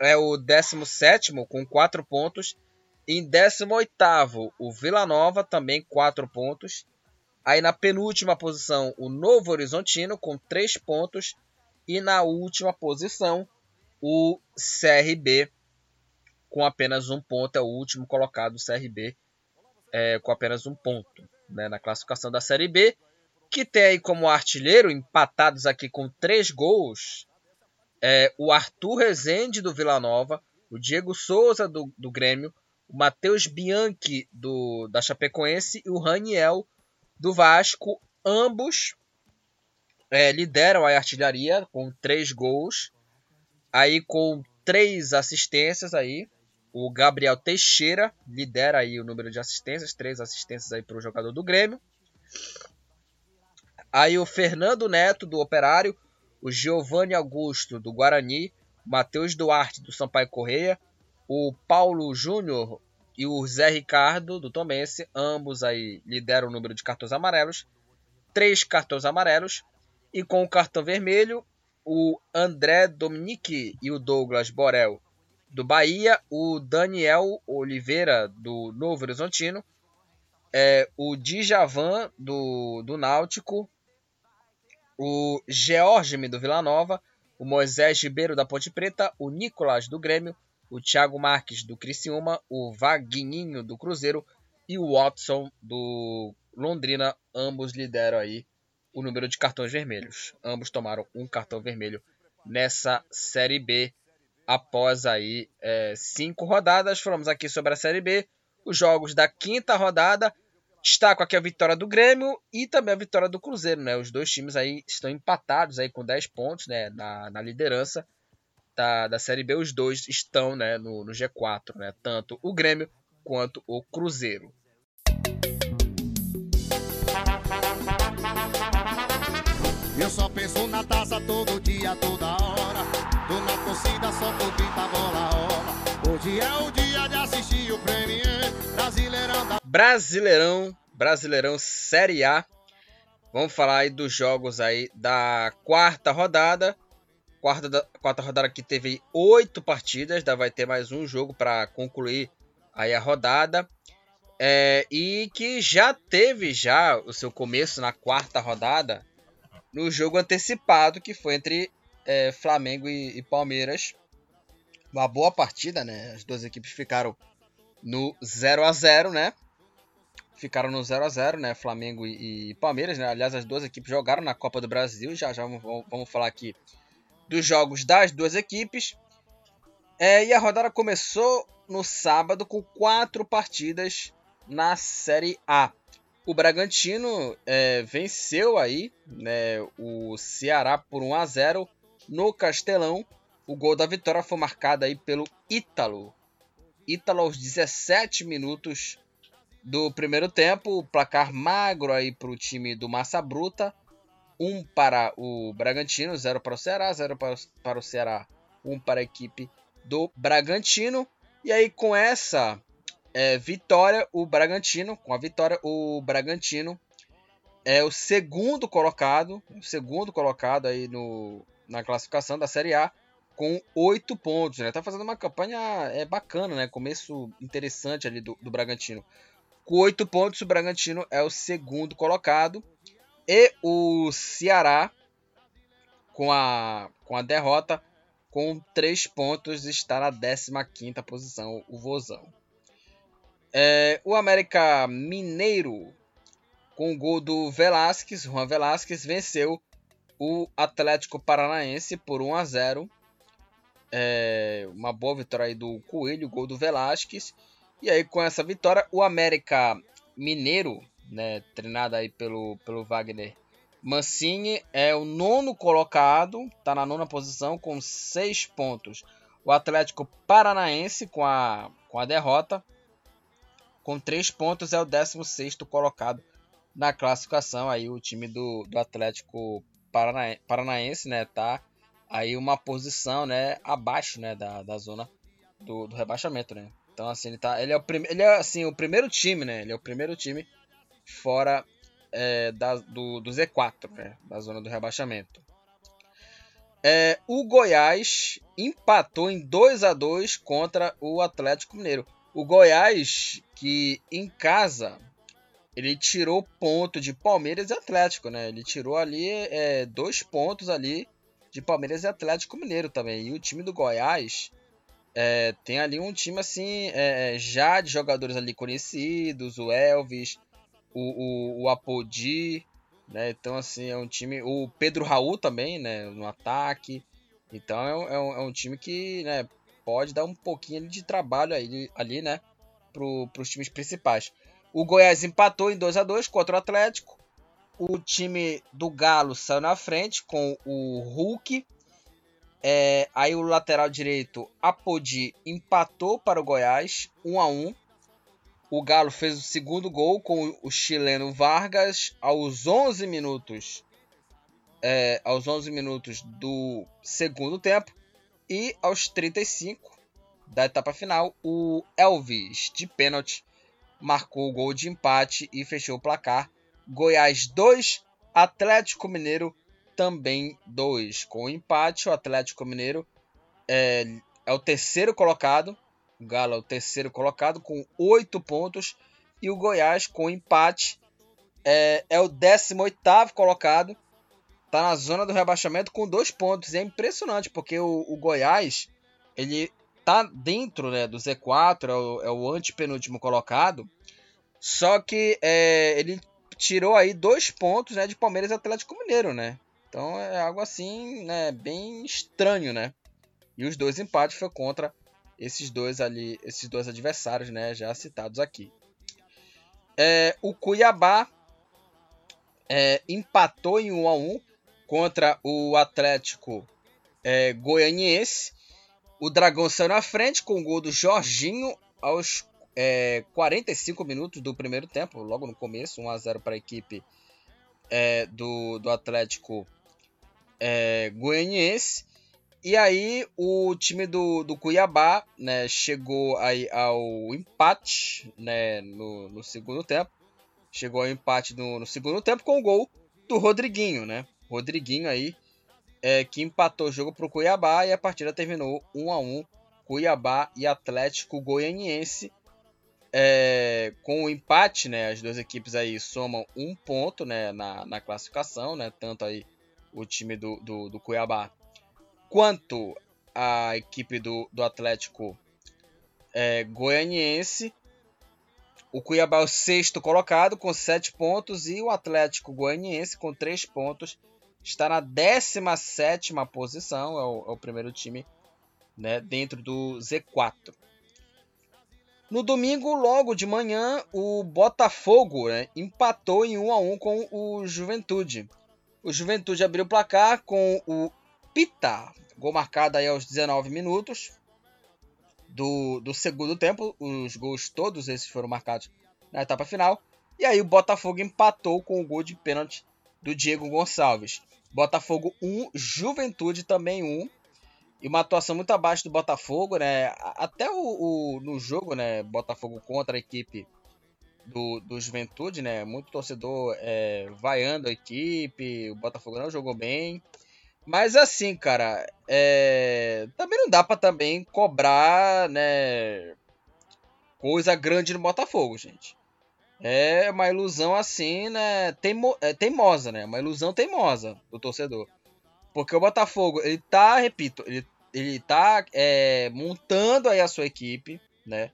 é o 17 com 4 pontos. Em 18 o Vila Nova, também 4 pontos. Aí na penúltima posição, o Novo Horizontino, com 3 pontos. E na última posição, o CRB, com apenas um ponto. É o último colocado, o CRB, é, com apenas um ponto né, na classificação da Série B. Que tem aí como artilheiro, empatados aqui com 3 gols, é, o Arthur Rezende do Vila Nova, o Diego Souza do, do Grêmio, o Matheus Bianchi do, da Chapecoense e o Raniel do Vasco, ambos é, lideram a artilharia com três gols, aí com três assistências aí. O Gabriel Teixeira lidera aí o número de assistências, três assistências aí para o jogador do Grêmio. Aí o Fernando Neto do Operário, o Giovanni Augusto, do Guarani, Matheus Duarte, do Sampaio Correia, o Paulo Júnior e o Zé Ricardo, do Tomense, ambos aí lideram o número de cartões amarelos, três cartões amarelos, e com o cartão vermelho, o André Dominique e o Douglas Borel do Bahia, o Daniel Oliveira do Novo Horizontino, é, o Djavan do, do Náutico, o Georgime do Vila Nova, o Moisés Ribeiro da Ponte Preta, o Nicolas do Grêmio, o Thiago Marques do Criciúma, o Vaguinho do Cruzeiro e o Watson do Londrina, ambos lideram aí o número de cartões vermelhos. Ambos tomaram um cartão vermelho nessa Série B após aí é, cinco rodadas. Falamos aqui sobre a Série B, os jogos da quinta rodada. Destaco aqui a vitória do Grêmio e também a vitória do Cruzeiro, né? Os dois times aí estão empatados aí com 10 pontos, né? Na, na liderança da, da Série B, os dois estão, né? No, no G4, né? Tanto o Grêmio quanto o Cruzeiro. Eu só penso na taça todo dia, toda hora. Na torcida só bola rola. Hoje é o dia de assistir o Premier Brasileirão da... Brasileirão, Brasileirão Série A. Vamos falar aí dos jogos aí da quarta rodada. Quarta, da, quarta rodada que teve oito partidas, ainda vai ter mais um jogo para concluir aí a rodada. É, e que já teve já o seu começo na quarta rodada no jogo antecipado que foi entre é, Flamengo e, e, Palmeiras. Uma boa partida, né? As duas equipes ficaram no 0 a 0 né? Ficaram no 0 a 0 né? Flamengo e, e Palmeiras, né? Aliás, as duas equipes jogaram na Copa do Brasil. Já já vamos, vamos falar aqui dos jogos das duas equipes. É, e a rodada começou no sábado com quatro partidas na Série A. O Bragantino é, venceu aí né, o Ceará por 1 a 0 no Castelão. O gol da vitória foi marcado aí pelo Ítalo. Ítalo aos 17 minutos do primeiro tempo. O placar magro aí para o time do Massa Bruta. 1 um para o Bragantino, 0 para o Ceará, 0 para o Ceará, 1 um para a equipe do Bragantino. E aí com essa é, vitória, o Bragantino, com a vitória, o Bragantino é o segundo colocado, o segundo colocado aí no, na classificação da Série A com oito pontos, né? Tá fazendo uma campanha é bacana, né? Começo interessante ali do, do Bragantino. Com oito pontos, o Bragantino é o segundo colocado e o Ceará com a com a derrota com três pontos está na 15 quinta posição, o Vozão. É, o América Mineiro, com o gol do Velasquez, Juan Velasquez, venceu o Atlético Paranaense por 1 a 0. É, uma boa vitória aí do Coelho, gol do Velasquez. E aí com essa vitória, o América Mineiro, né, treinado aí pelo, pelo Wagner Mancini, é o nono colocado, está na nona posição com seis pontos. O Atlético Paranaense com a, com a derrota com 3 pontos, é o 16 colocado na classificação. Aí o time do, do Atlético Paranaense, né, tá aí uma posição, né, abaixo, né, da, da zona do, do rebaixamento, né. Então assim, ele tá, ele é o primeiro, ele é assim, o primeiro time, né, ele é o primeiro time fora é, da, do, do Z4, né, da zona do rebaixamento. É, o Goiás empatou em 2 a 2 contra o Atlético Mineiro. O Goiás, que em casa ele tirou ponto de Palmeiras e Atlético, né? Ele tirou ali é, dois pontos ali de Palmeiras e Atlético Mineiro também. E o time do Goiás é, tem ali um time assim é, é já de jogadores ali conhecidos, o Elvis, o, o, o Apodi, né? Então assim é um time, o Pedro Raul também, né? No ataque. Então é um, é um é time que, né? pode dar um pouquinho de trabalho aí, ali, né? Para os times principais. O Goiás empatou em 2 a 2 contra o Atlético. O time do Galo saiu na frente com o Hulk. É, aí o lateral direito, Apodi, empatou para o Goiás, 1 a 1 O Galo fez o segundo gol com o chileno Vargas aos 11 minutos. É, aos 11 minutos do segundo tempo. E aos 35 da etapa final, o Elvis, de pênalti, marcou o gol de empate e fechou o placar. Goiás 2, Atlético Mineiro também 2. Com o empate, o Atlético Mineiro é, é o terceiro colocado. O Galo é o terceiro colocado com 8 pontos. E o Goiás, com empate, é, é o 18 colocado. Está na zona do rebaixamento com 2 pontos. E é impressionante, porque o, o Goiás ele tá dentro né, do Z4, é o, é o antepenúltimo colocado. Só que é, ele tirou aí dois pontos né, de Palmeiras e Atlético Mineiro, né? Então é algo assim, né, bem estranho, né? E os dois empates foi contra esses dois ali, esses dois adversários, né, já citados aqui. É, o Cuiabá é, empatou em 1 a 1 contra o Atlético é, Goianiense. O Dragão saiu na frente com o gol do Jorginho aos é, 45 minutos do primeiro tempo, logo no começo, 1 a 0 para a equipe é, do, do Atlético é, Goianiense. E aí o time do, do Cuiabá né, chegou aí ao empate né, no, no segundo tempo. Chegou ao empate no, no segundo tempo com o gol do Rodriguinho, né? Rodriguinho aí é, que empatou o jogo para o Cuiabá e a partida terminou 1 a 1 Cuiabá e Atlético Goianiense. É, com o empate, né, as duas equipes aí somam um ponto né, na, na classificação, né, tanto aí o time do, do, do Cuiabá quanto a equipe do, do Atlético é, Goianiense. O Cuiabá é o sexto colocado com sete pontos e o Atlético Goianiense com três pontos está na 17 posição, é o, é o primeiro time né, dentro do Z4. No domingo, logo de manhã, o Botafogo né, empatou em 1 a 1 com o Juventude. O Juventude abriu o placar com o Pita, gol marcado aí aos 19 minutos do, do segundo tempo. Os gols todos esses foram marcados na etapa final. E aí o Botafogo empatou com o gol de pênalti do Diego Gonçalves. Botafogo 1, Juventude também 1 e uma atuação muito abaixo do Botafogo, né? Até o, o, no jogo, né? Botafogo contra a equipe do, do Juventude, né? Muito torcedor é, vaiando a equipe, o Botafogo não jogou bem. Mas assim, cara, é, também não dá para também cobrar, né? Coisa grande no Botafogo, gente. É uma ilusão assim, né? Teimo, é, teimosa, né? Uma ilusão teimosa do torcedor. Porque o Botafogo, ele tá, repito, ele, ele tá é, montando aí a sua equipe, né?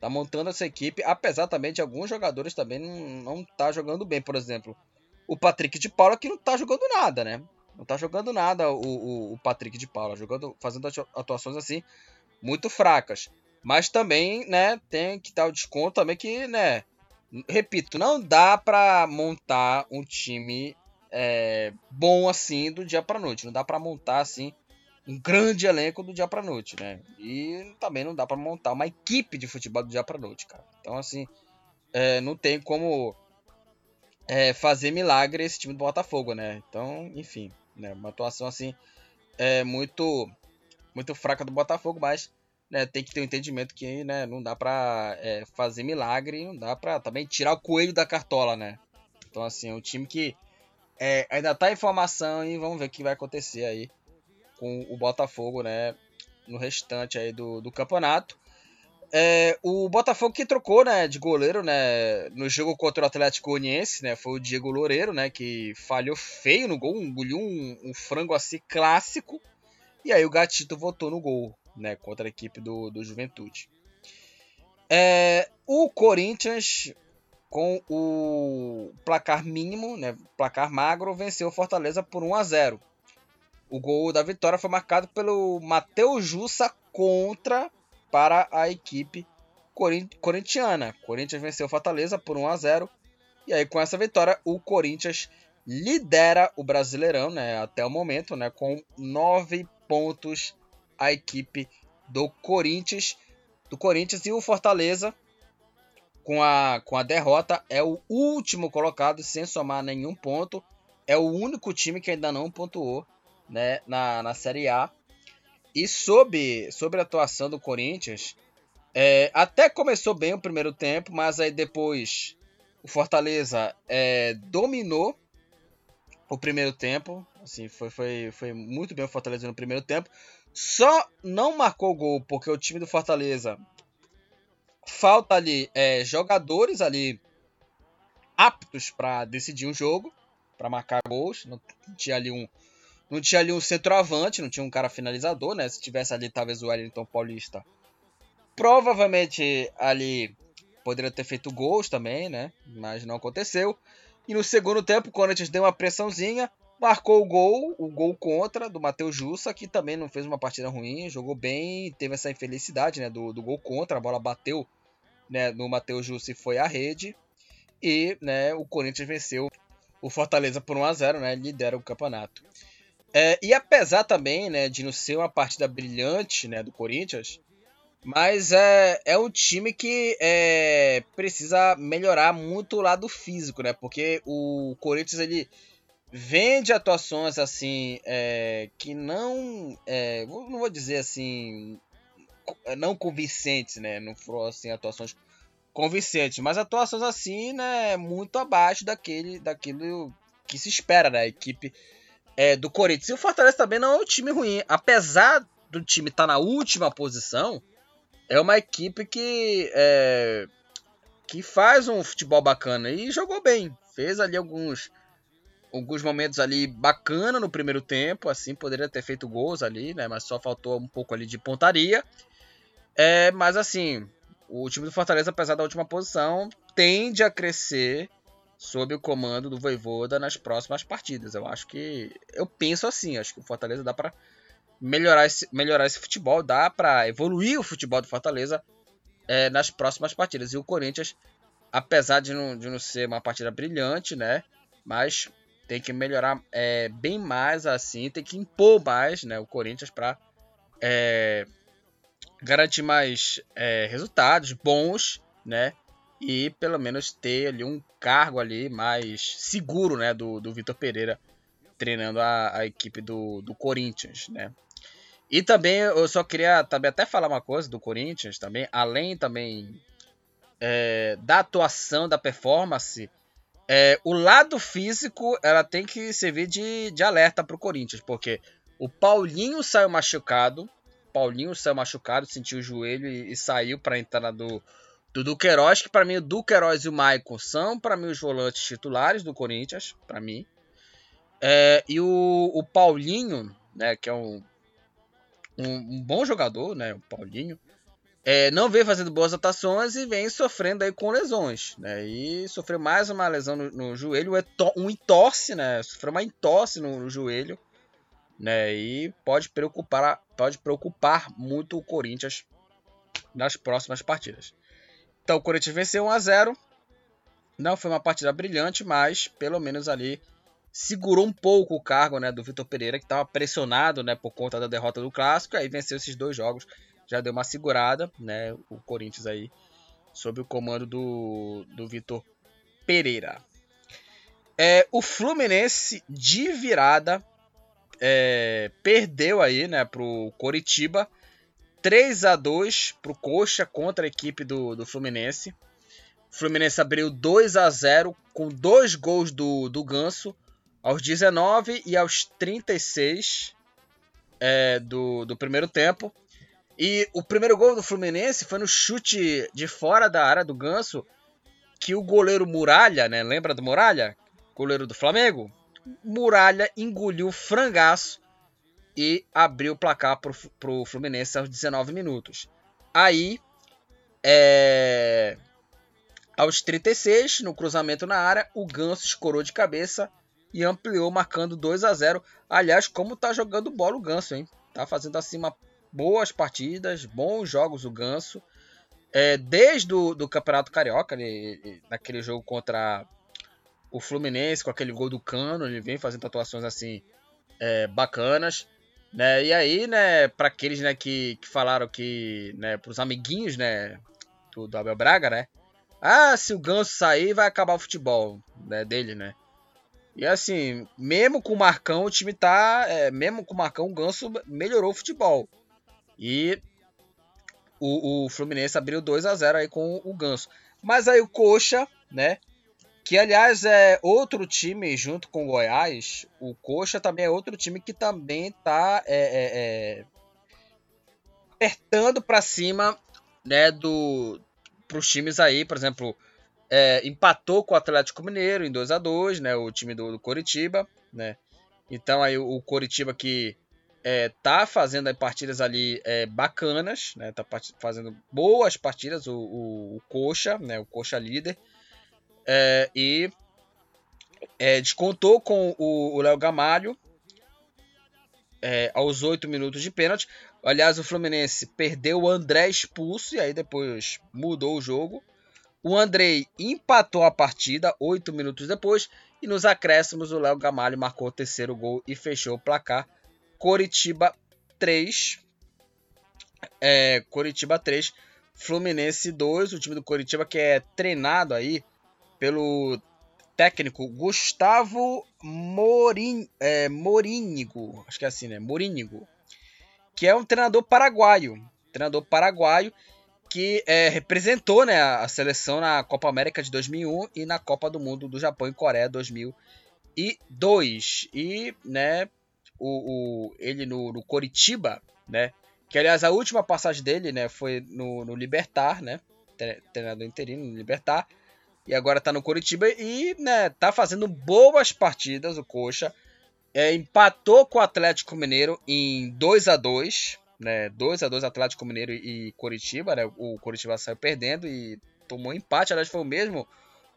Tá montando essa equipe, apesar também de alguns jogadores também não, não tá jogando bem. Por exemplo, o Patrick de Paula que não tá jogando nada, né? Não tá jogando nada o, o, o Patrick de Paula, jogando, fazendo atuações assim muito fracas. Mas também, né, tem que dar o desconto também que, né, repito, não dá para montar um time é, bom assim do dia para noite. Não dá para montar assim um grande elenco do dia para noite, né? E também não dá para montar uma equipe de futebol do dia para noite, cara. Então assim, é, não tem como é, fazer milagre esse time do Botafogo, né? Então, enfim, né? Uma atuação assim é muito muito fraca do Botafogo, mas né, tem que ter um entendimento que né, não dá pra é, fazer milagre, não dá pra também tirar o coelho da cartola, né? Então, assim, é um time que é, ainda tá em formação e vamos ver o que vai acontecer aí com o Botafogo, né? No restante aí do, do campeonato. É, o Botafogo que trocou, né, de goleiro, né, no jogo contra o Atlético Uniense, né, foi o Diego Loureiro, né, que falhou feio no gol, engoliu um, um frango assim clássico, e aí o Gatito votou no gol, né, contra a equipe do, do Juventude. É, o Corinthians com o placar mínimo, né, placar magro, venceu o Fortaleza por 1 a 0. O gol da vitória foi marcado pelo Matheus Jussa contra para a equipe corintiana. Corinthians venceu o Fortaleza por 1 a 0. E aí com essa vitória o Corinthians lidera o Brasileirão, né, até o momento, né, com 9 pontos a equipe do Corinthians, do Corinthians e o Fortaleza com a, com a derrota, é o último colocado sem somar nenhum ponto. É o único time que ainda não pontuou né, na, na Série A. E sobre, sobre a atuação do Corinthians, é, até começou bem o primeiro tempo, mas aí depois o Fortaleza é, dominou o primeiro tempo, Assim, foi, foi, foi muito bem o Fortaleza no primeiro tempo. Só não marcou gol porque o time do Fortaleza falta ali é, jogadores ali aptos para decidir um jogo, para marcar gols. Não tinha ali um não tinha ali um centroavante, não tinha um cara finalizador, né? Se tivesse ali talvez o Wellington Paulista, provavelmente ali poderia ter feito gols também, né? Mas não aconteceu. E no segundo tempo, o Corinthians deu uma pressãozinha, marcou o gol, o gol contra do Matheus Jussa, que também não fez uma partida ruim, jogou bem, teve essa infelicidade, né, do, do gol contra, a bola bateu, né, no Matheus Jussa e foi à rede. E, né, o Corinthians venceu o Fortaleza por 1 a 0, né, lidera o campeonato. É, e apesar também, né, de não ser uma partida brilhante, né, do Corinthians, mas é, é um time que é, precisa melhorar muito o lado físico, né? Porque o Corinthians ele vende atuações assim é, que não, é, não vou dizer assim, não convincentes, né? Não foram assim atuações convincentes, mas atuações assim, né? Muito abaixo daquele, daquilo que se espera da né? equipe é, do Corinthians. E o Fortaleza também não é um time ruim, apesar do time estar tá na última posição é uma equipe que é, que faz um futebol bacana e jogou bem. Fez ali alguns alguns momentos ali bacana no primeiro tempo, assim poderia ter feito gols ali, né? Mas só faltou um pouco ali de pontaria. É, mas assim, o time do Fortaleza, apesar da última posição, tende a crescer sob o comando do Voivoda nas próximas partidas. Eu acho que eu penso assim, acho que o Fortaleza dá para melhorar esse, melhorar esse futebol, dá para evoluir o futebol do Fortaleza é, nas próximas partidas. E o Corinthians, apesar de não, de não ser uma partida brilhante, né? Mas tem que melhorar é, bem mais assim, tem que impor mais né, o Corinthians para é, garantir mais é, resultados bons, né? E pelo menos ter ali um cargo ali mais seguro, né? Do, do Vitor Pereira treinando a, a equipe do, do Corinthians, né? E também eu só queria também até falar uma coisa do Corinthians também, além também é, da atuação, da performance, é, o lado físico ela tem que servir de, de alerta para o Corinthians, porque o Paulinho saiu machucado, Paulinho saiu machucado, sentiu o joelho e, e saiu para a entrada do, do Duqueiroz, que para mim o Duqueiroz e o Maicon são para mim os volantes titulares do Corinthians, para mim. É, e o, o Paulinho, né, que é um um, um bom jogador, né, o Paulinho, é, não vem fazendo boas atuações e vem sofrendo aí com lesões, né? E sofreu mais uma lesão no, no joelho, um entorse, né? Sofreu uma entorse no, no, joelho, né? E pode preocupar, pode preocupar muito o Corinthians nas próximas partidas. Então o Corinthians venceu 1 a 0. Não foi uma partida brilhante, mas pelo menos ali segurou um pouco o cargo né, do Vitor Pereira, que estava pressionado né, por conta da derrota do Clássico, aí venceu esses dois jogos, já deu uma segurada, né, o Corinthians aí, sob o comando do, do Vitor Pereira. É, o Fluminense de virada é, perdeu aí né, para o Coritiba, 3 a 2 para o Coxa contra a equipe do, do Fluminense. O Fluminense abriu 2 a 0 com dois gols do, do Ganso aos 19 e aos 36 é, do, do primeiro tempo. E o primeiro gol do Fluminense foi no chute de fora da área do Ganso, que o goleiro Muralha, né? Lembra do Muralha? Goleiro do Flamengo? Muralha engoliu o frangaço e abriu o placar pro, pro Fluminense aos 19 minutos. Aí, é... aos 36, no cruzamento na área, o Ganso escorou de cabeça e ampliou, marcando 2 a 0 Aliás, como tá jogando bola o Ganso, hein? Tá fazendo assim uma boas partidas, bons jogos o Ganso. É, desde o do Campeonato Carioca, ele, naquele jogo contra o Fluminense, com aquele gol do Cano, ele vem fazendo atuações assim é, bacanas. Né? E aí, né, para aqueles né, que, que falaram que, né, para os amiguinhos né, do, do Abel Braga, né? Ah, se o Ganso sair, vai acabar o futebol né, dele, né? E assim, mesmo com o Marcão, o time tá. É, mesmo com o Marcão, o Ganso melhorou o futebol. E o, o Fluminense abriu 2 a 0 aí com o Ganso. Mas aí o Coxa, né? Que, aliás, é outro time junto com o Goiás. O Coxa também é outro time que também está é, é, é, apertando para cima né, do os times aí, por exemplo, é, empatou com o Atlético Mineiro em 2 a 2 né, o time do, do Coritiba, né? Então aí o Coritiba que é, tá fazendo partidas ali é, bacanas, né? Tá fazendo boas partidas, o, o, o Coxa, né? O Coxa líder. É, e é, descontou com o Léo Gamalho é, aos 8 minutos de pênalti. Aliás, o Fluminense perdeu o André expulso e aí depois mudou o jogo. O Andrei empatou a partida 8 minutos depois e nos acréscimos o Léo Gamalho marcou o terceiro gol e fechou o placar. Coritiba 3. É, Coritiba 3, Fluminense 2. O time do Coritiba que é treinado aí pelo técnico Gustavo Morin, é, acho que é assim, né? Morínigo, que é um treinador paraguaio, treinador paraguaio que é, representou né, a seleção na Copa América de 2001 e na Copa do Mundo do Japão e Coreia 2002. E né, o, o ele no, no Coritiba, né, que aliás a última passagem dele né, foi no, no Libertar, né, treinador interino no Libertar, e agora tá no Curitiba e, né, tá fazendo boas partidas o Coxa. É, empatou com o Atlético Mineiro em 2 a 2 né? 2 a 2 Atlético Mineiro e Curitiba, né? O Curitiba saiu perdendo e tomou empate, aliás foi o mesmo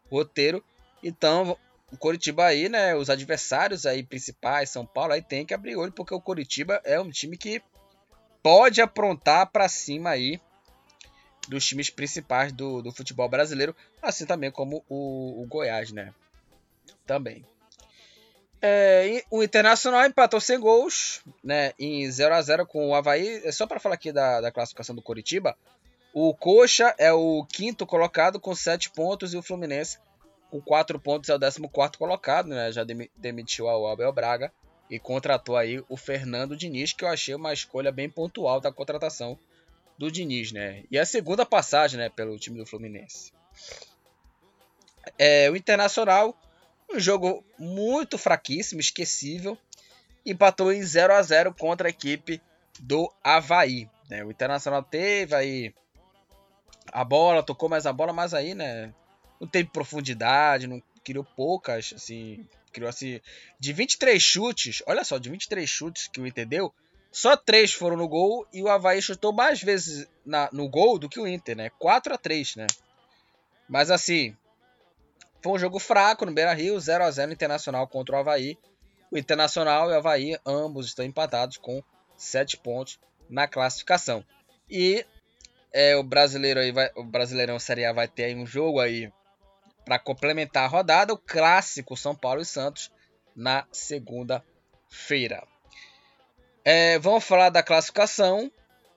roteiro. Então, o Curitiba aí, né, os adversários aí principais, São Paulo aí tem que abrir olho porque o Curitiba é um time que pode aprontar para cima aí dos times principais do, do futebol brasileiro, assim também como o, o Goiás, né? Também. É, o Internacional empatou sem gols, né? Em 0 a 0 com o Havaí. É só para falar aqui da, da classificação do Coritiba. O Coxa é o quinto colocado com 7 pontos e o Fluminense com 4 pontos é o 14 colocado, né? Já demitiu o Abel Braga e contratou aí o Fernando Diniz, que eu achei uma escolha bem pontual da contratação do Diniz, né? E a segunda passagem, né, pelo time do Fluminense. É, o Internacional, um jogo muito fraquíssimo, esquecível, empatou em 0 a 0 contra a equipe do Havaí. Né? O Internacional teve aí a bola, tocou mais a bola, mas aí, né, não teve profundidade, não criou poucas, assim, criou assim, de 23 chutes, olha só, de 23 chutes que o Inter deu, só três foram no gol e o Havaí chutou mais vezes na, no gol do que o Inter, né? 4 a 3 né? Mas assim, foi um jogo fraco no Beira Rio, 0 a 0 Internacional contra o Havaí. O Internacional e o Havaí, ambos estão empatados com 7 pontos na classificação. E é, o brasileiro aí vai, o Brasileirão Série A vai ter aí um jogo aí para complementar a rodada, o clássico São Paulo e Santos na segunda-feira. É, vamos falar da classificação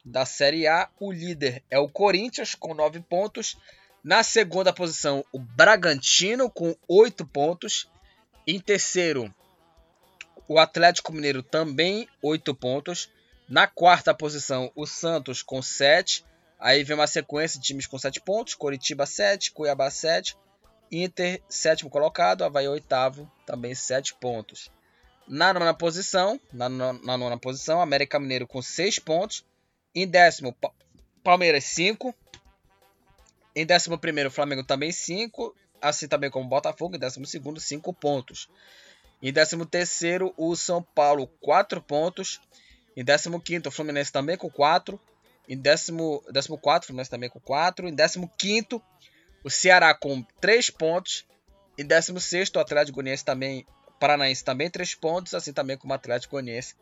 da Série A. O líder é o Corinthians com 9 pontos. Na segunda posição, o Bragantino com 8 pontos. Em terceiro, o Atlético Mineiro também 8 pontos. Na quarta posição, o Santos com 7. Aí vem uma sequência de times com 7 pontos: Coritiba 7, Cuiabá 7, Inter sétimo colocado, Havaí oitavo, também 7 pontos. Na nona posição, na, na nona posição, América Mineiro com 6 pontos. Em décimo, Palmeiras 5. Em décimo primeiro, Flamengo também 5. Assim também como Botafogo. Em décimo segundo, 5 pontos. Em décimo terceiro, o São Paulo 4 pontos. Em décimo quinto, o Fluminense também com 4. Em décimo, décimo quarto, o Fluminense também com 4. Em décimo quinto, o Ceará com 3 pontos. Décimo sexto, o Atlético Goianiense também Paranaense também três pontos, assim também como o Atlético Goianiense,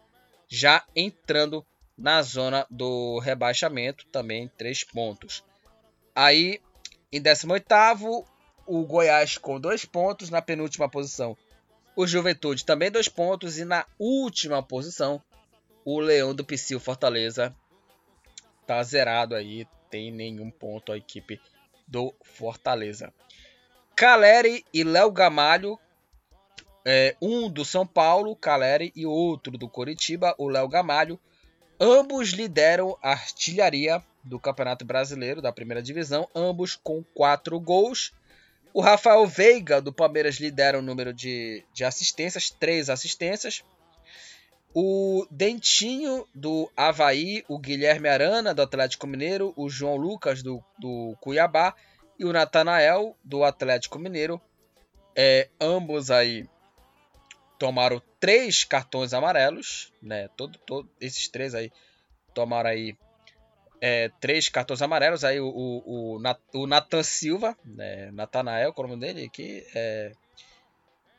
já entrando na zona do rebaixamento, também três pontos. Aí, em 18º, o Goiás com dois pontos, na penúltima posição, o Juventude também dois pontos, e na última posição, o Leão do Psyu Fortaleza tá zerado aí, tem nenhum ponto a equipe do Fortaleza. Caleri e Léo Gamalho é, um do São Paulo, Caleri, e outro do Coritiba, o Léo Gamalho. Ambos lideram a artilharia do Campeonato Brasileiro da primeira divisão, ambos com quatro gols. O Rafael Veiga, do Palmeiras, lidera o número de, de assistências, três assistências. O Dentinho, do Havaí, o Guilherme Arana, do Atlético Mineiro, o João Lucas, do, do Cuiabá, e o Natanael, do Atlético Mineiro. É, ambos aí tomaram três cartões amarelos, né? Todo, todo, esses três aí tomaram aí é, três cartões amarelos. Aí o, o, o, o Nathan Silva, né? Natanael, qual é o nome dele aqui? É,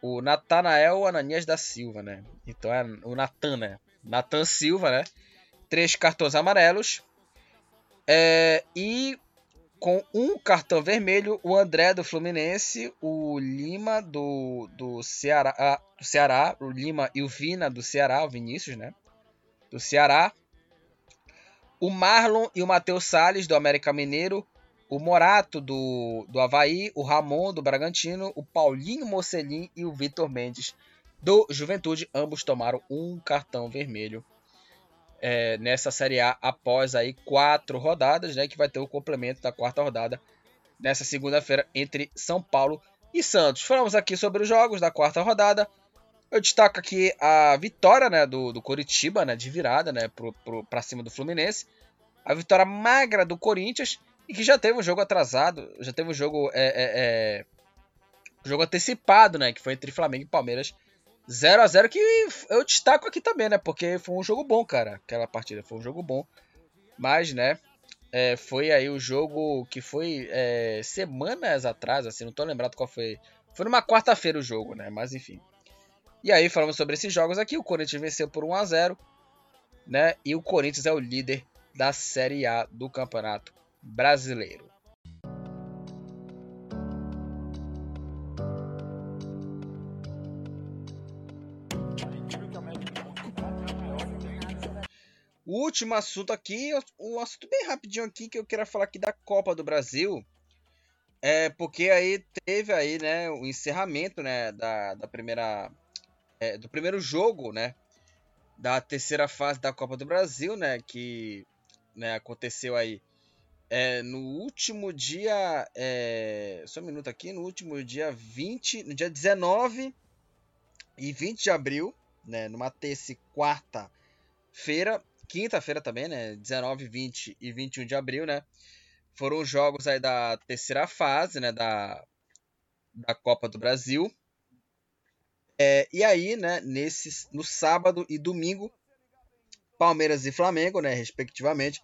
o Natanael Ananias da Silva, né? Então é o Natan, né? Natan Silva, né? Três cartões amarelos. É, e com um cartão vermelho, o André do Fluminense, o Lima do, do, Ceará, ah, do Ceará, o Lima e o Vina do Ceará, o Vinícius, né? Do Ceará. O Marlon e o Matheus Salles do América Mineiro, o Morato do, do Havaí, o Ramon do Bragantino, o Paulinho Mocelin e o Vitor Mendes do Juventude, ambos tomaram um cartão vermelho é, nessa Série A após aí quatro rodadas, né, que vai ter o complemento da quarta rodada nessa segunda-feira entre São Paulo e Santos. Falamos aqui sobre os jogos da quarta rodada. Eu destaco aqui a vitória né, do, do Coritiba, né, de virada né, para cima do Fluminense. A vitória magra do Corinthians e que já teve um jogo atrasado, já teve um jogo, é, é, é jogo antecipado, né, que foi entre Flamengo e Palmeiras 0 a 0 que eu destaco aqui também, né? Porque foi um jogo bom, cara. Aquela partida foi um jogo bom. Mas, né? É, foi aí o jogo que foi é, semanas atrás, assim, não tô lembrado qual foi. Foi numa quarta-feira o jogo, né? Mas enfim. E aí, falamos sobre esses jogos aqui. O Corinthians venceu por 1 a 0 né? E o Corinthians é o líder da Série A do Campeonato Brasileiro. O último assunto aqui, um assunto bem rapidinho aqui que eu quero falar aqui da Copa do Brasil. É porque aí teve aí, né, o encerramento, né, da, da primeira é, do primeiro jogo, né, da terceira fase da Copa do Brasil, né, que né, aconteceu aí é, no último dia, é, só um minuto aqui, no último dia 20, no dia 19 e 20 de abril, né, numa terça e quarta-feira, quinta-feira também, né? 19, 20 e 21 de abril, né? Foram os jogos aí da terceira fase, né? Da, da Copa do Brasil. É, e aí, né? Nesses, no sábado e domingo, Palmeiras e Flamengo, né? Respectivamente,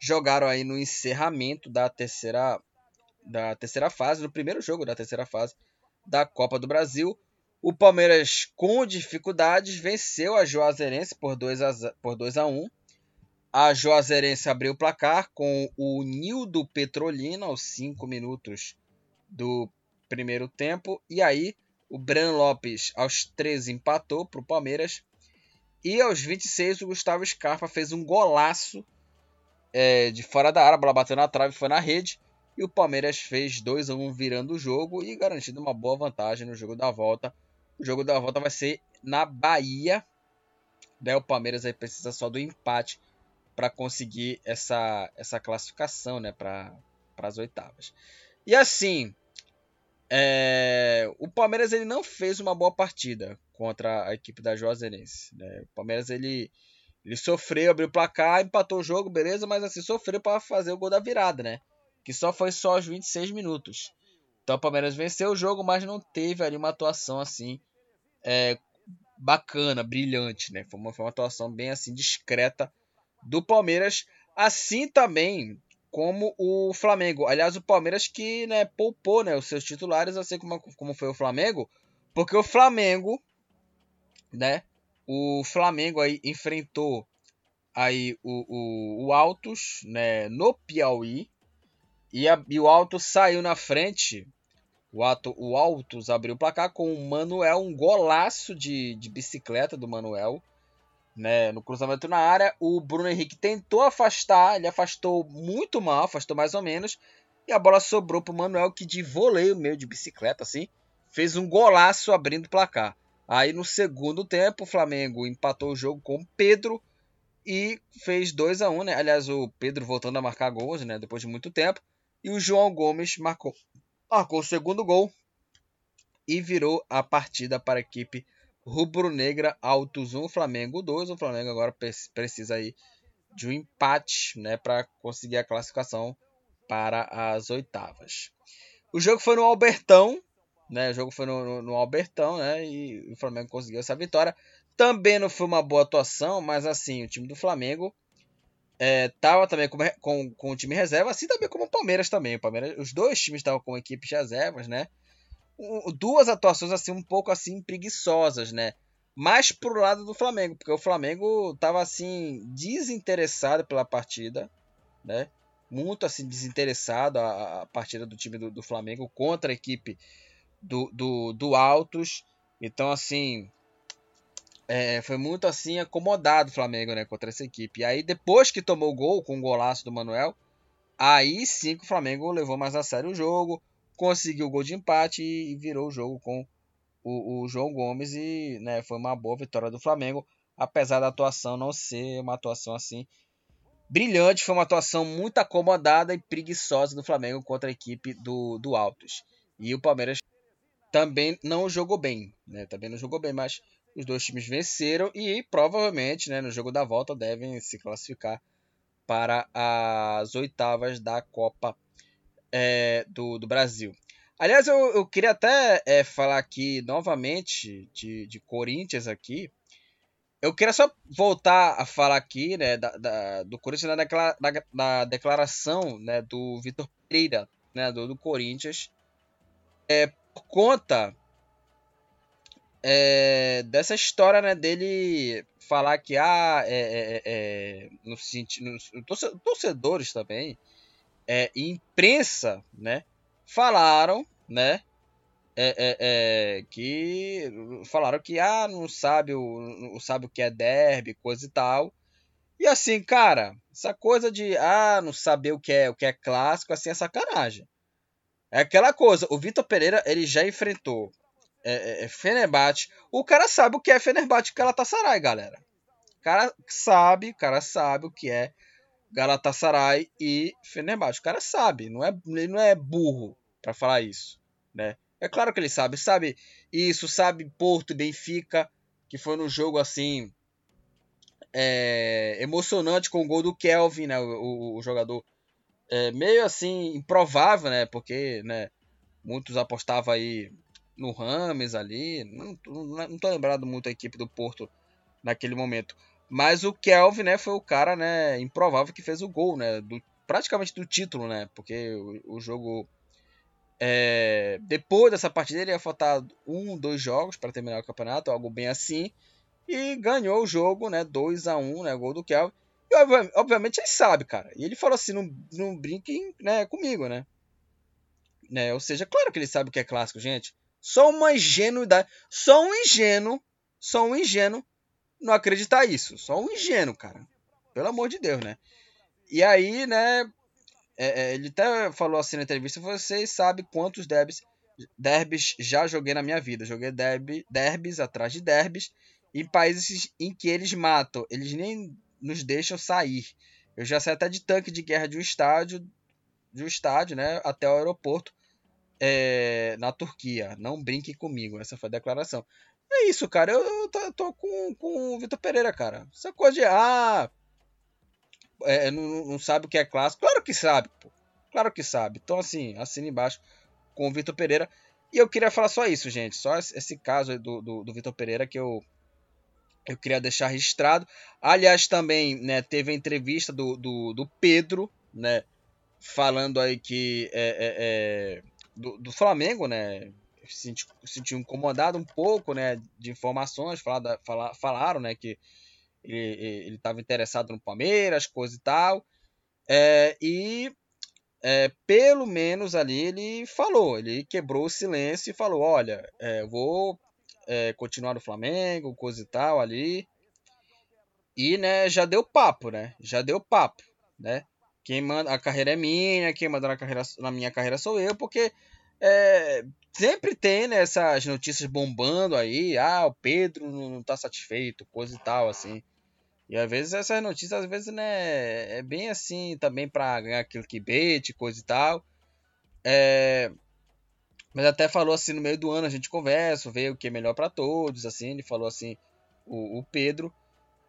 jogaram aí no encerramento da terceira, da terceira fase, no primeiro jogo da terceira fase da Copa do Brasil. O Palmeiras, com dificuldades, venceu a Juazeirense por 2 a, por 2 a 1. A Juazeirense abriu o placar com o Nildo Petrolina aos 5 minutos do primeiro tempo. E aí, o Bran Lopes aos 13 empatou para o Palmeiras. E aos 26, o Gustavo Scarpa fez um golaço é, de fora da área. A bola bateu na trave e foi na rede. E o Palmeiras fez 2 a 1 virando o jogo e garantindo uma boa vantagem no jogo da volta o jogo da volta vai ser na Bahia. Né? O Palmeiras aí precisa só do empate para conseguir essa, essa classificação né? para as oitavas. E assim, é, o Palmeiras ele não fez uma boa partida contra a equipe da Juazeirense. Né? O Palmeiras ele, ele sofreu, abriu o placar, empatou o jogo, beleza, mas assim sofreu para fazer o gol da virada, né? Que só foi só aos 26 minutos. Então o Palmeiras venceu o jogo, mas não teve ali uma atuação assim é, bacana, brilhante, né? Foi uma, foi uma atuação bem assim discreta do Palmeiras, assim também como o Flamengo. Aliás, o Palmeiras que né, poupou né, os seus titulares, assim como, como foi o Flamengo, porque o Flamengo, né? O Flamengo aí enfrentou aí o, o, o Altos, né, no Piauí, e, a, e o Altos saiu na frente o, ato, o Altos abriu o placar com o Manuel, um golaço de, de bicicleta do Manuel. Né, no cruzamento na área, o Bruno Henrique tentou afastar, ele afastou muito mal, afastou mais ou menos, e a bola sobrou para o Manuel, que de voleio meio de bicicleta, assim, fez um golaço abrindo o placar. Aí no segundo tempo, o Flamengo empatou o jogo com o Pedro e fez 2 a 1 né? Aliás, o Pedro voltando a marcar gols, né? Depois de muito tempo. E o João Gomes marcou marcou o segundo gol e virou a partida para a equipe rubro-negra Altos 1, Flamengo 2. O Flamengo agora precisa aí de um empate né, para conseguir a classificação para as oitavas. O jogo foi no Albertão, né? O jogo foi no, no, no Albertão, né? E o Flamengo conseguiu essa vitória. Também não foi uma boa atuação, mas assim, o time do Flamengo é, tava também com, com, com o time reserva, assim também como o Palmeiras também. O Palmeiras, os dois times estavam com equipes reservas, né? duas atuações assim um pouco assim preguiçosas, né? Mais pro lado do Flamengo, porque o Flamengo tava assim desinteressado pela partida, né? Muito assim desinteressado a, a partida do time do, do, Flamengo contra a equipe do, do, do Altos. Então assim, é, foi muito assim acomodado o Flamengo, né, contra essa equipe. E aí depois que tomou o gol com o golaço do Manuel, aí sim que o Flamengo levou mais a sério o jogo, conseguiu o gol de empate e, virou o jogo com o, o João Gomes e, né, foi uma boa vitória do Flamengo, apesar da atuação não ser uma atuação assim brilhante, foi uma atuação muito acomodada e preguiçosa do Flamengo contra a equipe do, do Altos. E o Palmeiras também não jogou bem, né? Também não jogou bem, mas os dois times venceram e provavelmente né, no jogo da volta devem se classificar para as oitavas da Copa é, do, do Brasil. Aliás, eu, eu queria até é, falar aqui novamente de, de Corinthians aqui. Eu queria só voltar a falar aqui né, da, da do Corinthians na, declara, na, na declaração né, do Vitor Pereira, né, do, do Corinthians, é, conta é, dessa história né, dele falar que ah, é, é, é no sentido, torcedores também, é, imprensa, né, falaram, né, é, é, que falaram que ah, não sabe o, não sabe o que é derby, coisa e tal. E assim, cara, essa coisa de ah, não saber o que é o que é clássico, assim é sacanagem. É aquela coisa, o Vitor Pereira, ele já enfrentou é, é, é, Fenerbahçe. O cara sabe o que é Fenerbahçe Galatasaray, galera. O cara sabe, o cara sabe o que é Galatasaray e Fenerbahçe. O cara sabe, não é, ele não é burro para falar isso, né? É claro que ele sabe, sabe isso, sabe Porto e Benfica, que foi no jogo assim é, emocionante com o gol do Kelvin, né? O, o, o jogador é, meio assim improvável, né? Porque, né? Muitos apostavam aí no Rames ali. Não, não, não tô lembrado muito a equipe do Porto naquele momento. Mas o Kelvin, né, foi o cara, né, improvável que fez o gol, né, do, praticamente do título, né, porque o, o jogo é, depois dessa partida ele ia faltar um, dois jogos para terminar o campeonato, algo bem assim, e ganhou o jogo, né, 2 a 1, né, gol do Kelvin. E obviamente ele sabe, cara. E ele falou assim, não, não brinquem, né, comigo, né? né? Ou seja, claro que ele sabe o que é clássico, gente. Só uma ingenuidade. Só um ingênuo. Só um ingênuo não acreditar isso. Só um ingênuo, cara. Pelo amor de Deus, né? E aí, né? É, é, ele até falou assim na entrevista: vocês sabem quantos derbys, derbys já joguei na minha vida. Joguei derby, derbys atrás de derbys em países em que eles matam. Eles nem nos deixam sair. Eu já saí até de tanque de guerra de um estádio, de um estádio, né, até o aeroporto é, na Turquia. Não brinque comigo. Essa foi a declaração. É isso, cara. Eu, eu, tô, tô, com, com o Vitor Pereira, cara. Essa coisa de. Ah. É, não, não, sabe o que é clássico. Claro que sabe, pô. Claro que sabe. Então, assim, assina embaixo com o Vitor Pereira. E eu queria falar só isso, gente. Só esse caso do, do, do Vitor Pereira que eu, eu queria deixar registrado. Aliás, também né, teve a entrevista do, do, do Pedro, né? Falando aí que é, é, é do, do Flamengo, né? Se sentiu incomodado um pouco, né? De informações, falar, falar, falaram, né? Que ele estava interessado no Palmeiras, coisa e tal. É, e é, pelo menos ali ele falou, ele quebrou o silêncio e falou: Olha, é, vou é, continuar no Flamengo, coisa e tal ali. E né, já deu papo, né? Já deu papo, né? Quem manda a carreira é minha, quem manda na, carreira, na minha carreira sou eu, porque é, sempre tem né, essas notícias bombando aí, ah, o Pedro não tá satisfeito, coisa e tal, assim. E às vezes essas notícias, às vezes, né, é bem assim também para ganhar clickbait, coisa e tal. É, Mas até falou assim, no meio do ano a gente conversa, vê o que é melhor para todos, assim, ele falou assim, o, o Pedro.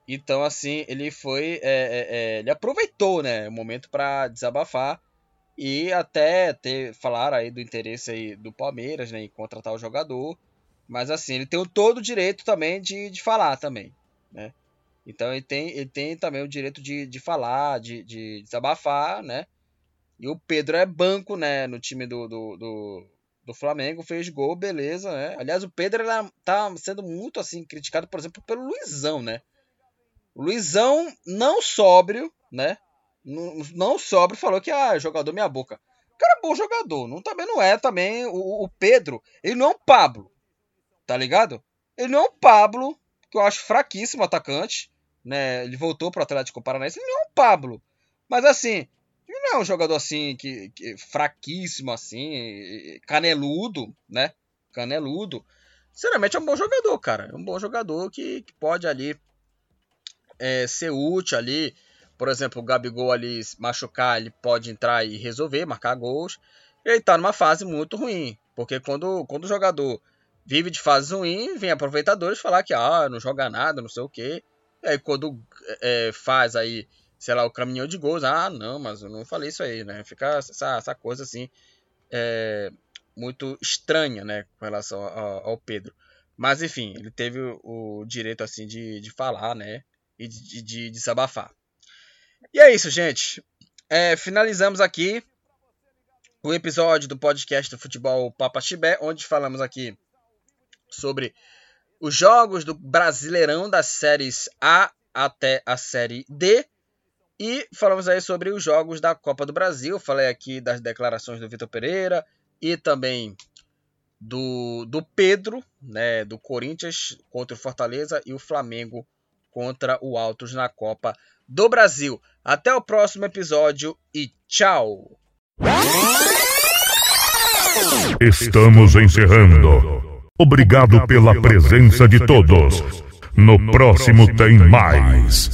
Então, assim, ele foi. É, é, é, ele aproveitou, né? O momento para desabafar. E até ter, falar aí do interesse aí do Palmeiras, né? Em contratar o jogador. Mas assim, ele tem todo o direito também de, de falar também, né? Então ele tem, ele tem também o direito de, de falar, de, de desabafar, né? E o Pedro é banco, né? No time do, do, do, do Flamengo, fez gol, beleza, né? Aliás, o Pedro ele tá sendo muito assim criticado, por exemplo, pelo Luizão, né? O Luizão não sóbrio, né? Não, não sóbrio falou que ah, jogador minha boca. O cara é bom jogador, não também não é também o, o Pedro, ele não é um Pablo. Tá ligado? Ele não é um Pablo, que eu acho fraquíssimo atacante, né? Ele voltou pro Atlético Paranaense, ele não é um Pablo. Mas assim, ele não é um jogador assim que, que fraquíssimo assim, caneludo, né? Caneludo. Sinceramente é um bom jogador, cara. É um bom jogador que, que pode ali é, ser útil ali. Por exemplo, o Gabigol ali machucar, ele pode entrar e resolver, marcar gols. Ele tá numa fase muito ruim. Porque quando, quando o jogador vive de fase ruim, vem aproveitadores falar que ah, não joga nada, não sei o quê. E aí quando é, faz aí, sei lá, o caminhão de gols, ah, não, mas eu não falei isso aí, né? Fica essa, essa coisa assim, é, muito estranha, né, com relação ao, ao Pedro. Mas enfim, ele teve o, o direito assim de, de falar, né? e de, de desabafar. E é isso, gente. É, finalizamos aqui o episódio do podcast do Futebol Papa Chibé, onde falamos aqui sobre os jogos do Brasileirão das séries A até a série D. E falamos aí sobre os jogos da Copa do Brasil. Falei aqui das declarações do Vitor Pereira e também do, do Pedro, né, do Corinthians contra o Fortaleza e o Flamengo contra o Altos na Copa do Brasil. Até o próximo episódio e tchau! Estamos encerrando. Obrigado pela presença de todos. No próximo tem mais.